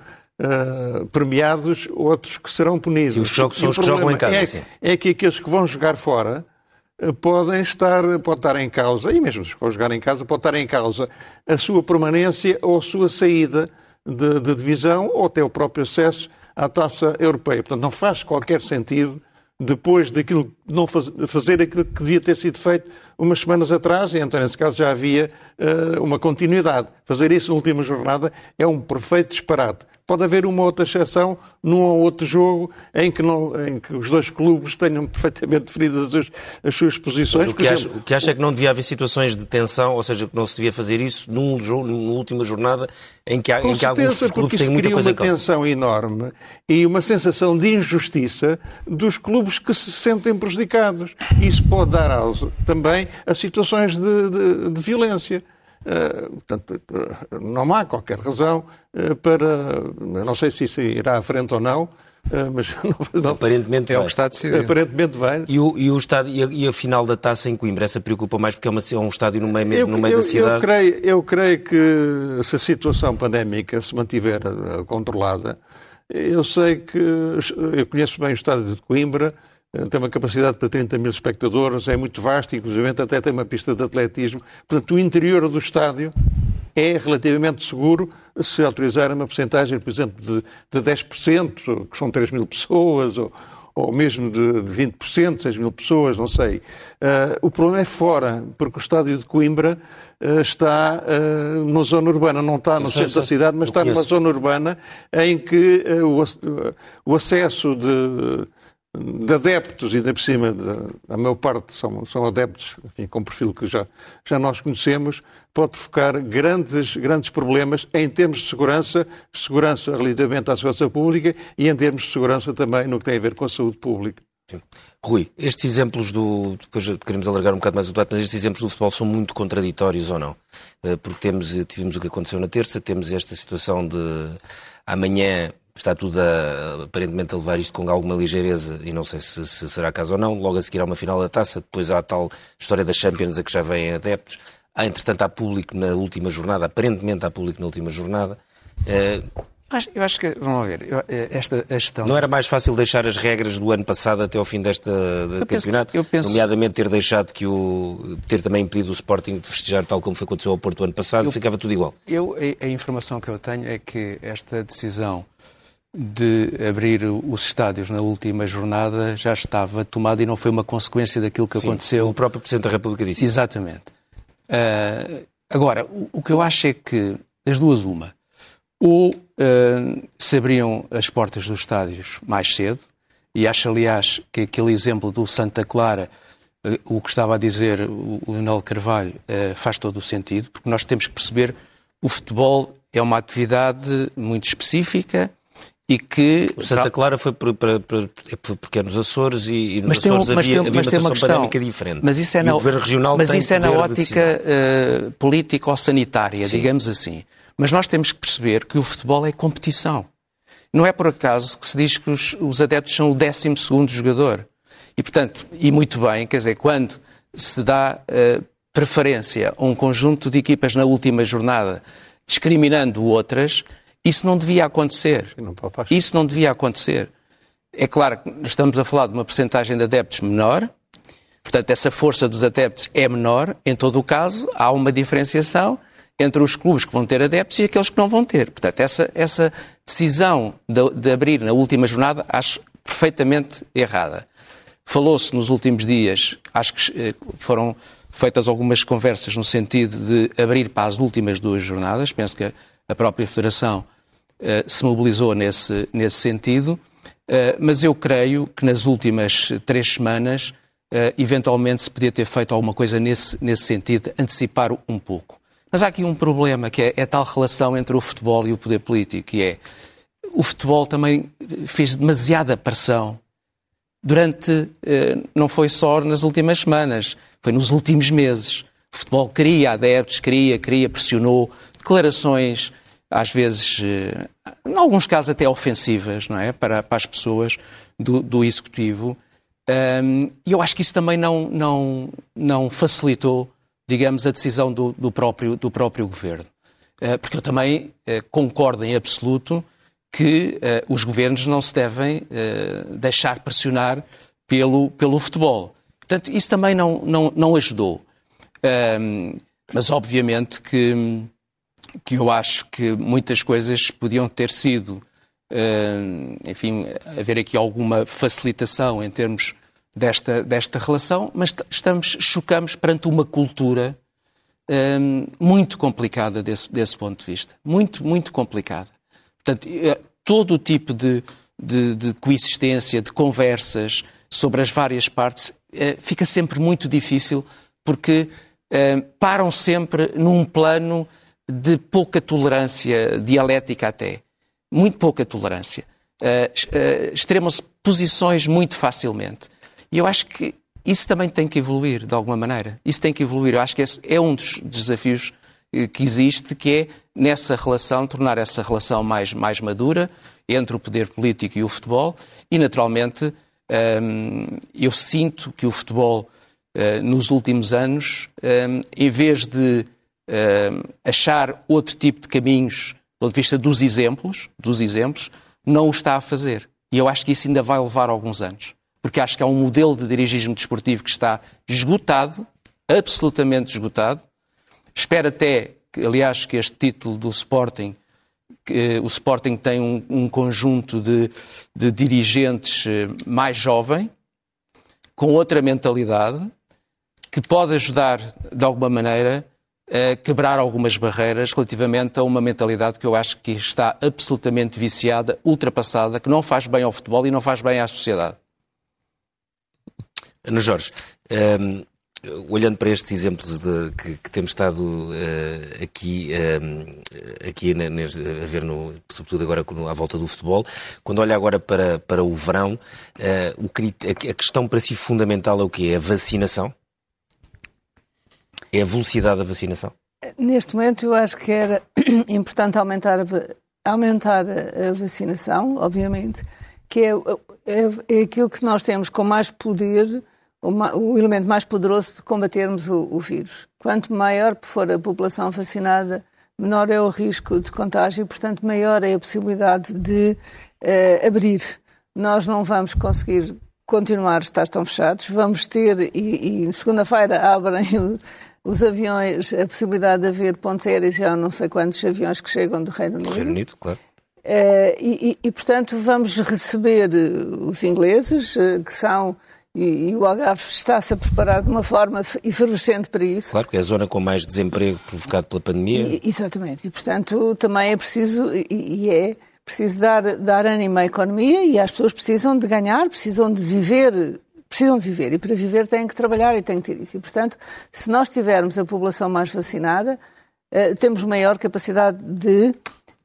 premiados, outros que serão punidos. Sim, os jogos são os que jogam em casa. É, é que aqueles que vão jogar fora podem estar, pode estar em causa, e mesmo vão jogar em casa, pode estar em causa a sua permanência ou a sua saída de, de divisão ou até o próprio acesso à taça europeia. Portanto, não faz qualquer sentido depois daquilo não faz, fazer aquilo que devia ter sido feito umas semanas atrás, e então nesse caso já havia uh, uma continuidade. Fazer isso na última jornada é um perfeito disparate. Pode haver uma outra exceção num ou outro jogo em que, não, em que os dois clubes tenham perfeitamente definidas as, as suas posições. O que, exemplo, acha, o que, acha, é que não devia haver situações de tensão, ou seja, que não se devia fazer isso num jogo, numa última jornada em que, há, em que alguns clubes têm muita coisa uma tensão enorme e uma sensação de injustiça dos clubes que se sentem prejudicados. Isso pode dar auso também a situações de, de, de violência. Uh, portanto, uh, não há qualquer razão uh, para. Não sei se isso irá à frente ou não, mas não, não, aparentemente é o que está decidido. Aparentemente vai. E, o, e, o estádio, e, a, e a final da taça em Coimbra, essa preocupa mais porque é, uma, é um estádio no meio, mesmo eu, no meio eu, da cidade? Eu creio, eu creio que se a situação pandémica se mantiver controlada, eu sei que. Eu conheço bem o estádio de Coimbra eh, tem uma capacidade para 30 mil espectadores, é muito vasto, inclusive até tem uma pista de atletismo. Portanto, o interior do estádio é relativamente seguro se autorizar uma porcentagem, por exemplo, de, de 10%, que são 3 mil pessoas, ou, ou mesmo de, de 20%, 6 mil pessoas, não sei. Uh, o problema é fora, porque o estádio de Coimbra uh, está uh, numa zona urbana, não está no centro da cidade, mas está numa zona urbana em que o, o acesso de de adeptos, ainda por cima, de, a maior parte são, são adeptos, enfim, com perfil que já, já nós conhecemos, pode provocar grandes, grandes problemas em termos de segurança, segurança relativamente à segurança pública e em termos de segurança também no que tem a ver com a saúde pública. Sim. Rui, estes exemplos do. Depois queremos alargar um bocado mais o debate, mas estes exemplos do futebol são muito contraditórios ou não? Eh, porque temos, tivemos o que aconteceu na terça, temos esta situação de amanhã está tudo a, aparentemente a levar isto com alguma ligeireza e não sei se, se, será caso ou não. Logo a seguir há uma final da taça, depois há a tal história das Champions a que já vêm adeptos. Há, entretanto, há público na última jornada, aparentemente há público na última jornada. Uh, eu acho que, vamos ver, eh, esta gestão... Não era mais fácil deixar as regras do ano passado até ao fim deste campeonato? eu penso... Nomeadamente ter deixado que o... ter também impedido o Sporting de festejar tal como foi aconteceu ao Porto ano passado, eu, ficava tudo igual. Eu, a, a informação que eu tenho é que esta decisão de abrir os estádios na última jornada já estava tomada e não foi uma consequência daquilo que Sim, aconteceu. O próprio Presidente da República disse. Exatamente. Uh, agora, o, o, que eu acho é que, das duas, uma, ou uh, se abriam as portas dos estádios mais cedo, e acho, aliás, que aquele exemplo do Santa Clara, uh, o que estava a dizer o Leonel Carvalho, faz todo o sentido, porque nós temos que perceber o futebol é uma atividade muito específica e que... O Santa Clara foi, por, para, para, porque é nos Açores e, e nos mas Açores tem, mas havia, tem, havia mas uma tem questão, pandémica diferente. Mas isso é na, o Governo Regional mas isso é na ótica uh, política ou sanitária, Sim. digamos assim. Mas nós temos que perceber que o futebol é competição. Não é por acaso que se diz que os, os adeptos são o 12 jogador. E, portanto, e muito bem, quer dizer, quando se dá uh, preferência a um conjunto de equipas na última jornada, discriminando outras, isso não devia acontecer. Isso não devia acontecer. É claro que estamos a falar de uma porcentagem de adeptos menor, portanto, essa força dos adeptos é menor. Em todo o caso, há uma diferenciação entre os clubes que vão ter adeptos e aqueles que não vão ter. Portanto, essa, essa decisão de, de abrir na última jornada acho perfeitamente errada. Falou-se nos últimos dias, acho que eh, foram feitas algumas conversas no sentido de abrir para as últimas duas jornadas. Penso que a própria Federação se mobilizou nesse, nesse sentido. Uh, mas eu creio que nas últimas três semanas, uh, eventualmente, se podia ter feito alguma coisa nesse, nesse sentido, antecipar um pouco. Mas há aqui um problema, que é, é tal relação entre o futebol e o poder político, que é o futebol também fez demasiada pressão durante, não foi só nas últimas semanas, foi nos últimos meses. O futebol queria adeptos, queria, queria, pressionou, declarações às vezes, em alguns casos até ofensivas, não é, para, para as pessoas do, do executivo. Um, e eu acho que isso também não, não, não facilitou digamos, a decisão do, do, próprio, do próprio governo. Uh, porque eu também uh, concordo em absoluto que uh, os governos não se devem deixar pressionar pelo, pelo futebol. Portanto, isso também não, não, não ajudou. mas, obviamente, que, que eu acho que muitas coisas podiam ter sido, enfim, haver aqui alguma facilitação em termos desta, desta relação, mas estamos, chocamos perante uma cultura um, muito complicada desse, desse ponto de vista. Muito, muito complicada. Portanto, eh, todo o tipo de, de, de coexistência, de conversas sobre as várias partes, eh, fica sempre muito difícil porque eh, param sempre num plano de pouca tolerância dialética até. Muito pouca tolerância. Extremam-se posições muito facilmente. E eu acho que isso também tem que evoluir, de alguma maneira. Isso tem que evoluir. Eu acho que esse é um dos desafios eh, que existe, que é nessa relação, tornar essa relação mais, mais madura entre o poder político e o futebol. E, naturalmente, hum, eu sinto que o futebol, uh, nos últimos anos, um, em vez de hum, achar outro tipo de caminhos, do ponto de vista dos exemplos, dos exemplos, não o está a fazer. E eu acho que isso ainda vai levar alguns anos porque acho que há um modelo de dirigismo desportivo que está esgotado, absolutamente esgotado. Espero até, aliás, que este título do Sporting, que o Sporting tem um, um conjunto de, de dirigentes eh, mais jovem, com outra mentalidade, que pode ajudar, de alguma maneira, quebrar algumas barreiras relativamente a uma mentalidade que eu acho que está absolutamente viciada, ultrapassada, que não faz bem ao futebol e não faz bem à sociedade. Ana Jorge, um, ehm, olhando para estes exemplos de, que, que, temos estado uh, aqui, um, ehm, aqui a ver, no, sobretudo agora à volta do futebol, quando olha agora para, para o verão, uh, o, a questão para si fundamental é o quê? É a vacinação? É a velocidade da vacinação? Neste momento eu acho que era importante aumentar a, aumentar a vacinação, obviamente, que é, é, é aquilo que nós temos com mais poder o, elemento mais poderoso de combatermos o, o, vírus. Quanto maior for a população vacinada, menor é o risco de contágio e, portanto, maior é a possibilidade de uh, abrir. Nós não vamos conseguir continuar a estar tão fechados. Vamos ter, e, e segunda-feira abrem o, os aviões, a possibilidade de haver pontos aéreos, já não sei quantos aviões que chegam do Reino Unido. Reino Unido, claro. Uh, e, e, portanto, vamos receber os ingleses, uh, que são e, e, o Algarve está-se a preparar de uma forma efervescente para isso. Claro que é a zona com mais desemprego provocado pela pandemia. E, exatamente. E, portanto, também é preciso, e, e é preciso dar, dar ânimo à economia e as pessoas precisam de ganhar, precisam de viver precisam de viver e para viver têm que trabalhar e têm que ter isso. E, portanto, se nós tivermos a população mais vacinada, uh, temos maior capacidade de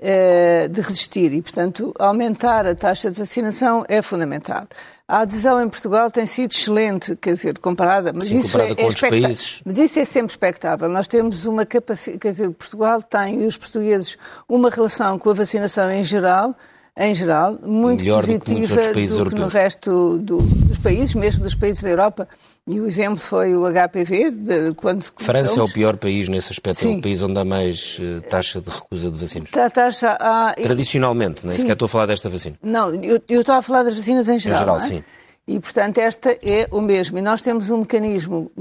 eh, de resistir e, portanto, aumentar a taxa de vacinação é fundamental. A adesão em Portugal tem sido excelente, quer dizer, comparada, mas, Sim, isso, comparada é, com é países. mas isso é sempre expectável. Nós temos uma capacidade, quer dizer, Portugal tem e os portugueses uma relação com a vacinação em geral em geral, muito Melhor positiva do que, do que no resto do, dos países, mesmo dos países da Europa. E o exemplo foi o HPV, de, quando França é o pior país nesse aspecto, Sim. é o país onde há mais uh, taxa de recusa de vacinas. Tá, taxa, há... Tradicionalmente, nem sequer estou a falar desta vacina. Não, eu, eu estou a falar das vacinas em geral. Em geral, é? sim. E, portanto, esta é o mesmo. E nós temos um mecanismo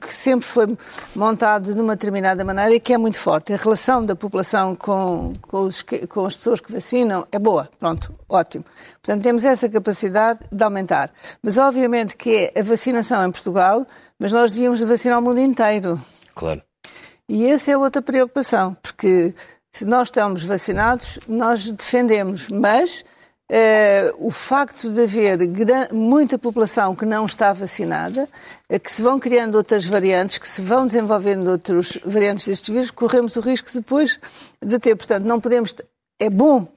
que sempre foi montado de uma determinada maneira e que é muito forte. A relação da população com, com, os, com as pessoas que vacinam é boa. Pronto, ótimo. Portanto, temos essa capacidade de aumentar. Mas, obviamente, que é a vacinação em Portugal, mas nós devíamos vacinar o mundo inteiro. Claro. E essa é outra preocupação, porque se nós estamos vacinados, nós defendemos, mas Uh, o facto de haver muita população que não está vacinada, uh, que se vão criando outras variantes, que se vão desenvolvendo outras variantes destes vírus, corremos o risco depois de ter. Portanto, não podemos. É bom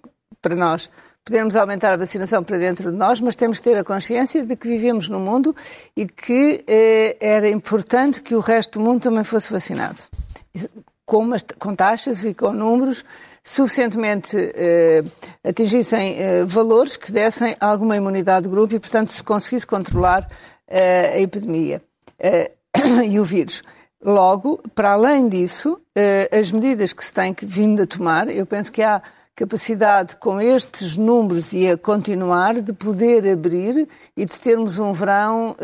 para nós podermos aumentar a vacinação para dentro de nós, mas temos que ter a consciência de que vivemos no mundo e que uh, era importante que o resto do mundo também fosse vacinado. Com, com taxas e com números suficientemente eh, atingissem eh, valores que dessem alguma imunidade de grupo e, portanto, se conseguisse controlar eh, a epidemia e o vírus. Logo, para além disso, as medidas que se têm vindo a tomar, eu penso que há capacidade com estes números e a continuar de poder abrir e de termos um verão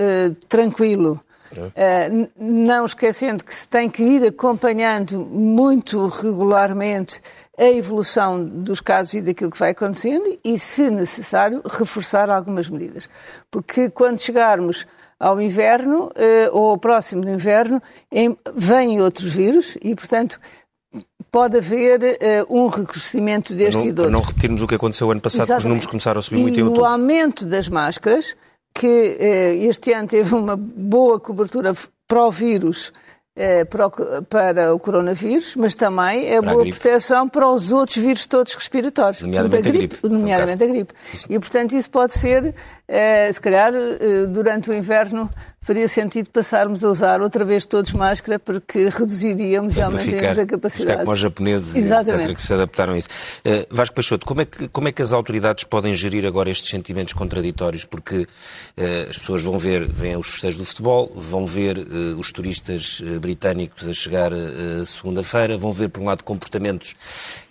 tranquilo. Uh, não esquecendo que se tem que ir acompanhando muito regularmente a evolução dos casos e daquilo que vai acontecendo e, se necessário, reforçar algumas medidas. Porque quando chegarmos ao inverno uh, ou ao próximo do inverno, em, vêm outros vírus e, portanto, pode haver uh, um recrudescimento deste não, e de outro. não repetirmos o que aconteceu ano passado, Exatamente. porque os números começaram a subir muito e em outubro. o aumento das máscaras que eh, este ano teve uma boa cobertura pró-vírus eh, para o coronavírus, mas também é para boa proteção para os outros vírus todos respiratórios. Nomeadamente a gripe. Nomeadamente a gripe. E, portanto, isso pode ser, eh, se calhar, durante o inverno, faria sentido passarmos a usar outra vez todos máscara porque reduziríamos e aumentaríamos a capacidade. Ficar como os japoneses, Exatamente. etc., que se adaptaram a isso. Uh, Vasco Peixoto, como é, que, como é que as autoridades podem gerir agora estes sentimentos contraditórios? Porque uh, as pessoas vão ver, vêm os festejos do futebol, vão ver uh, os turistas britânicos a chegar segunda-feira, vão ver, por um lado, comportamentos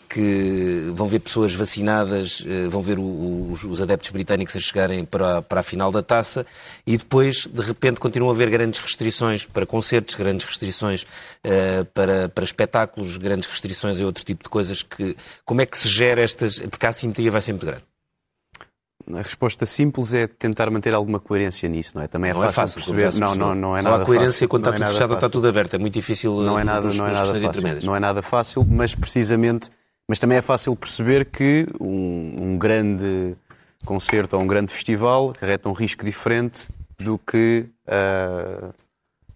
que vão ver pessoas vacinadas, eh, vão ver os, os, adeptos britânicos a chegarem para, para a final da taça e depois, de repente, continuam a haver grandes restrições para concertos, grandes restrições uh, para, para espetáculos, grandes restrições a outro tipo de coisas. Que, como é que se gera estas. Porque a assimetria vai ser muito grande. A resposta simples é tentar manter alguma coerência nisso, não é? Também é não fácil, é fácil perceber. Não, não, não é Só nada há coerência fácil. quando está tudo é fechado ou está fácil. tudo aberto. É muito difícil. Não é nada, não é nada fácil. Não é nada fácil, mas precisamente mas também é fácil perceber que um, um grande concerto ou um grande festival carreta um risco diferente do que, uh,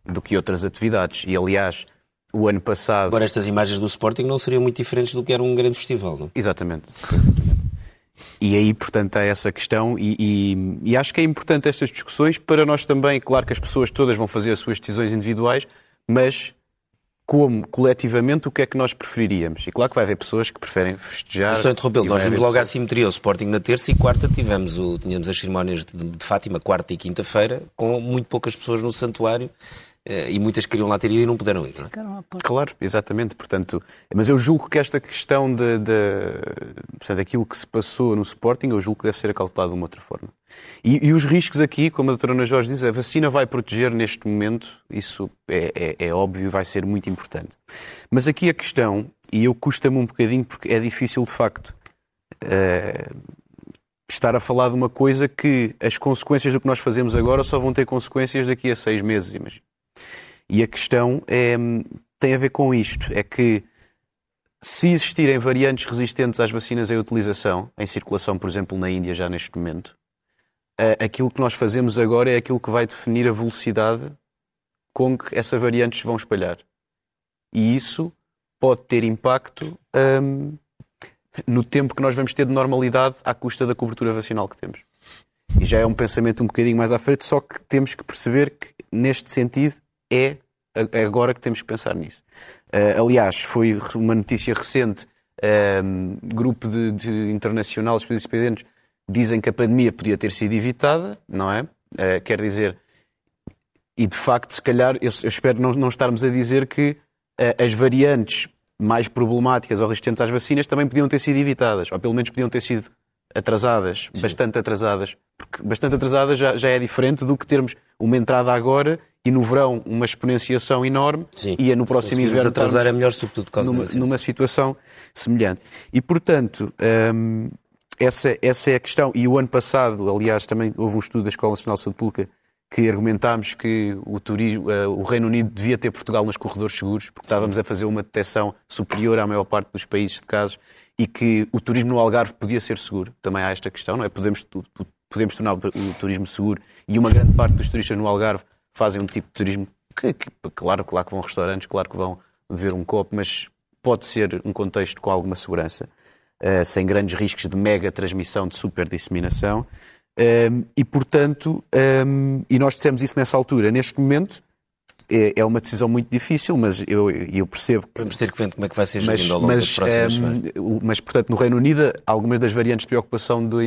do que outras atividades. E, aliás, o ano passado... Agora, estas imagens do Sporting não seriam muito diferentes do que era um grande festival, não? Exatamente. E aí, portanto, há essa questão e, e, e, acho que é importante estas discussões para nós também, claro que as pessoas todas vão fazer as suas decisões individuais, mas como, coletivamente, o que é que nós preferiríamos. E claro que vai haver pessoas que preferem festejar. Estou a interrompê-lo. Nós vimos logo a assimetria. O Sporting na terça e quarta tivemos o, tínhamos as cerimónias de, de Fátima, quarta e quinta-feira, com muito poucas pessoas no santuário. Eh, e muitas queriam lá ter ido e não puderam ir, não é? Claro, exatamente. Portanto, mas eu julgo que esta questão de, de portanto, aquilo que se passou no Sporting, eu julgo que deve ser acautelado de uma outra forma. E, e, os riscos aqui, como a doutora Ana Jorge diz, a vacina vai proteger neste momento, isso é, é, é óbvio e vai ser muito importante. Mas aqui a questão, e eu custa-me um bocadinho porque é difícil de facto uh, estar a falar de uma coisa que as consequências do que nós fazemos agora só vão ter consequências daqui a seis meses, imagina. E a questão é, tem a ver com isto: é que se existirem variantes resistentes às vacinas em utilização, em circulação, por exemplo, na Índia já neste momento, aquilo que nós fazemos agora é aquilo que vai definir a velocidade com que essas variantes vão espalhar. E isso pode ter impacto hum, no tempo que nós vamos ter de normalidade à custa da cobertura vacinal que temos. E já é um pensamento um bocadinho mais à frente, só que temos que perceber que, neste sentido, é agora que temos que pensar nisso. Uh, aliás, foi uma notícia recente, um, grupo de, de internacional, independentes, dizem que a pandemia podia ter sido evitada, não é? Uh, quer dizer, e de facto, se calhar, eu, eu espero não, não, estarmos a dizer que uh, as variantes mais problemáticas ou resistentes às vacinas também podiam ter sido evitadas, ou pelo menos podiam ter sido atrasadas, Sim. bastante atrasadas. Porque bastante atrasadas já, já é diferente do que termos uma entrada agora e no verão uma exponenciação enorme Sim. e é no próximo Se inverno atrasar é melhor sobretudo por causa numa, numa situação semelhante. E portanto, hum, essa, essa é a questão. E o ano passado, aliás, também houve um estudo da Escola Nacional de Saúde Pública que argumentámos que o, turismo, uh, o Reino Unido devia ter Portugal nos corredores seguros, porque estávamos a fazer uma detecção superior à maior parte dos países de casos e que o turismo no Algarve podia ser seguro. Também há esta questão, não é? Podemos, podemos tornar o turismo seguro e uma grande parte dos turistas no Algarve fazem um tipo de turismo que, que claro, claro que vão a restaurantes, claro que vão beber um copo, mas pode ser um contexto com alguma segurança, uh, sem grandes riscos de mega transmissão, de super disseminação. Um, e, portanto, um, e nós dissemos isso nessa altura. Neste momento, é, é uma decisão muito difícil, mas eu, eu percebo que. Vamos ter que ver como é que vai ser gerido ao longo mas, das próximas um, semanas. Mas, portanto, no Reino Unido, algumas das variantes de preocupação do,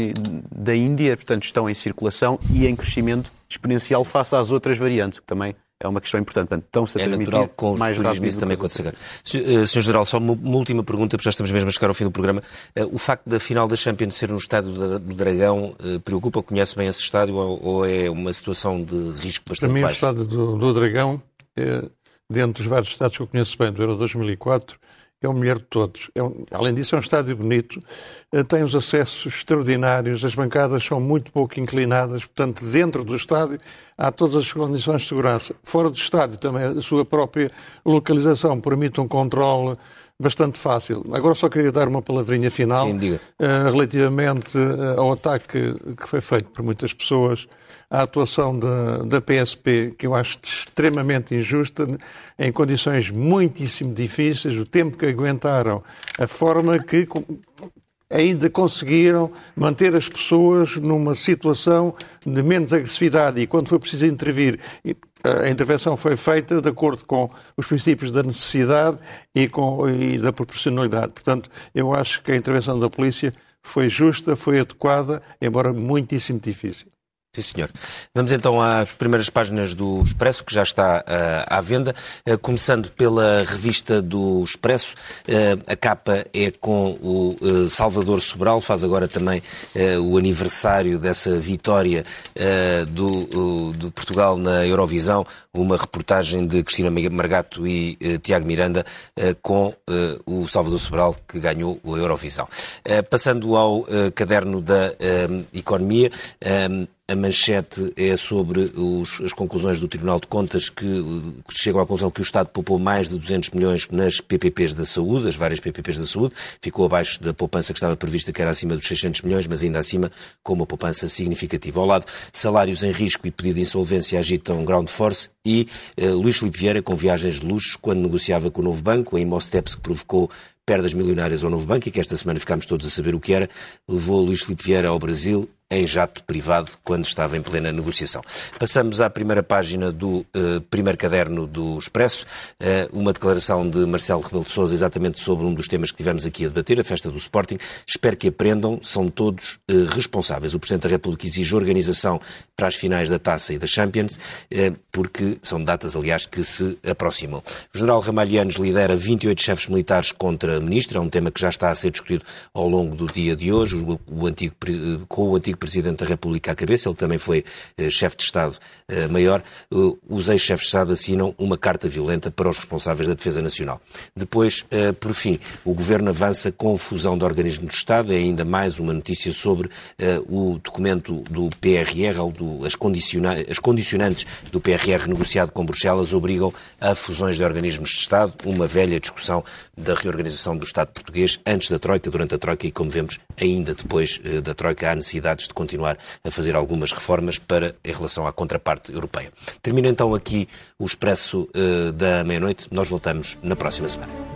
da Índia, portanto, estão em circulação e em crescimento exponencial face às outras variantes, que também é uma questão importante. Portanto, estão-se a é natural com o mais rápido isso também acontecer. Sr. Sr. General, só uma, uma, última pergunta, porque já estamos mesmo a chegar ao fim do programa. Uh, o facto da final da Champions ser no estádio do Dragão uh, preocupa? Conhece bem esse estádio ou, ou, é uma situação de risco bastante Para mim, baixo? o estádio do, do Dragão, é, dentro dos vários estádios que eu conheço bem, do Euro 2004, é o melhor de todos. É um, além disso, é um estádio bonito, eh, tem os acessos extraordinários, as bancadas são muito pouco inclinadas, portanto, dentro do estádio há todas as condições de segurança. Fora do estádio, também a sua própria localização permite um controle bastante fácil. Agora só queria dar uma palavrinha final Sim, uh, relativamente uh, ao ataque que foi feito por muitas pessoas à atuação da, da PSP, que eu acho extremamente injusta, em condições muitíssimo difíceis, o tempo que aguentaram, a forma que ainda conseguiram manter as pessoas numa situação de menos agressividade e quando foi preciso intervir, a intervenção foi feita de acordo com os princípios da necessidade e, com, e da proporcionalidade. Portanto, eu acho que a intervenção da polícia foi justa, foi adequada, embora muitíssimo difícil. Sim, senhor. Vamos então às primeiras páginas do Expresso, que já está uh, à venda. Uh, começando pela revista do Expresso. Uh, a capa é com o Salvador Sobral, faz agora também o aniversário dessa vitória do, do, Portugal na Eurovisão. Uma reportagem de Cristina Margato e Tiago Miranda com o Salvador Sobral, que ganhou a Eurovisão. passando ao caderno da Economia, a manchete é sobre os, as conclusões do Tribunal de Contas que, que chegam à conclusão que o Estado poupou mais de 200 milhões nas PPPs da saúde, as várias PPPs da saúde, ficou abaixo da poupança que estava prevista, que era acima dos 600 milhões, mas ainda acima com uma poupança significativa. Ao lado, salários em risco e pedido de insolvência agitam ground force e uh, Luís Filipe Vieira com viagens de luxo quando negociava com o novo banco, a Imosteps que provocou perdas milionárias ao novo banco e que esta semana ficámos todos a saber o que era, levou Luís Filipe Vieira ao Brasil em jato privado quando estava em plena negociação. Passamos à primeira página do uh, primeiro caderno do Expresso, uh, uma declaração de Marcelo Rebelo de Sousa exatamente sobre um dos temas que tivemos aqui a debater, a festa do Sporting. Espero que aprendam, são todos uh, responsáveis. O Presidente da República exige organização para as finais da Taça e da Champions, porque são datas, aliás, que se aproximam. O General Ramalhianos lidera 28 chefes militares contra a Ministra, é um tema que já está a ser discutido ao longo do dia de hoje, o, o antigo, com o antigo Presidente da República à cabeça, ele também foi eh, chefe de Estado-Maior, eh, os ex-chefes de Estado assinam uma carta violenta para os responsáveis da Defesa Nacional. Depois, eh, por fim, o Governo avança com fusão de organismos de Estado, é ainda mais uma notícia sobre o documento do PRR, ou do, as, condiciona as condicionantes do PRR negociado com Bruxelas obrigam a fusões de organismos de Estado, uma velha discussão da reorganização do Estado português antes da Troika, durante a Troika e, como vemos, ainda depois da Troika, há de continuar a fazer algumas reformas para, em relação à contraparte europeia. Termina então aqui o Expresso uh, da meia-noite. Nós voltamos na próxima semana.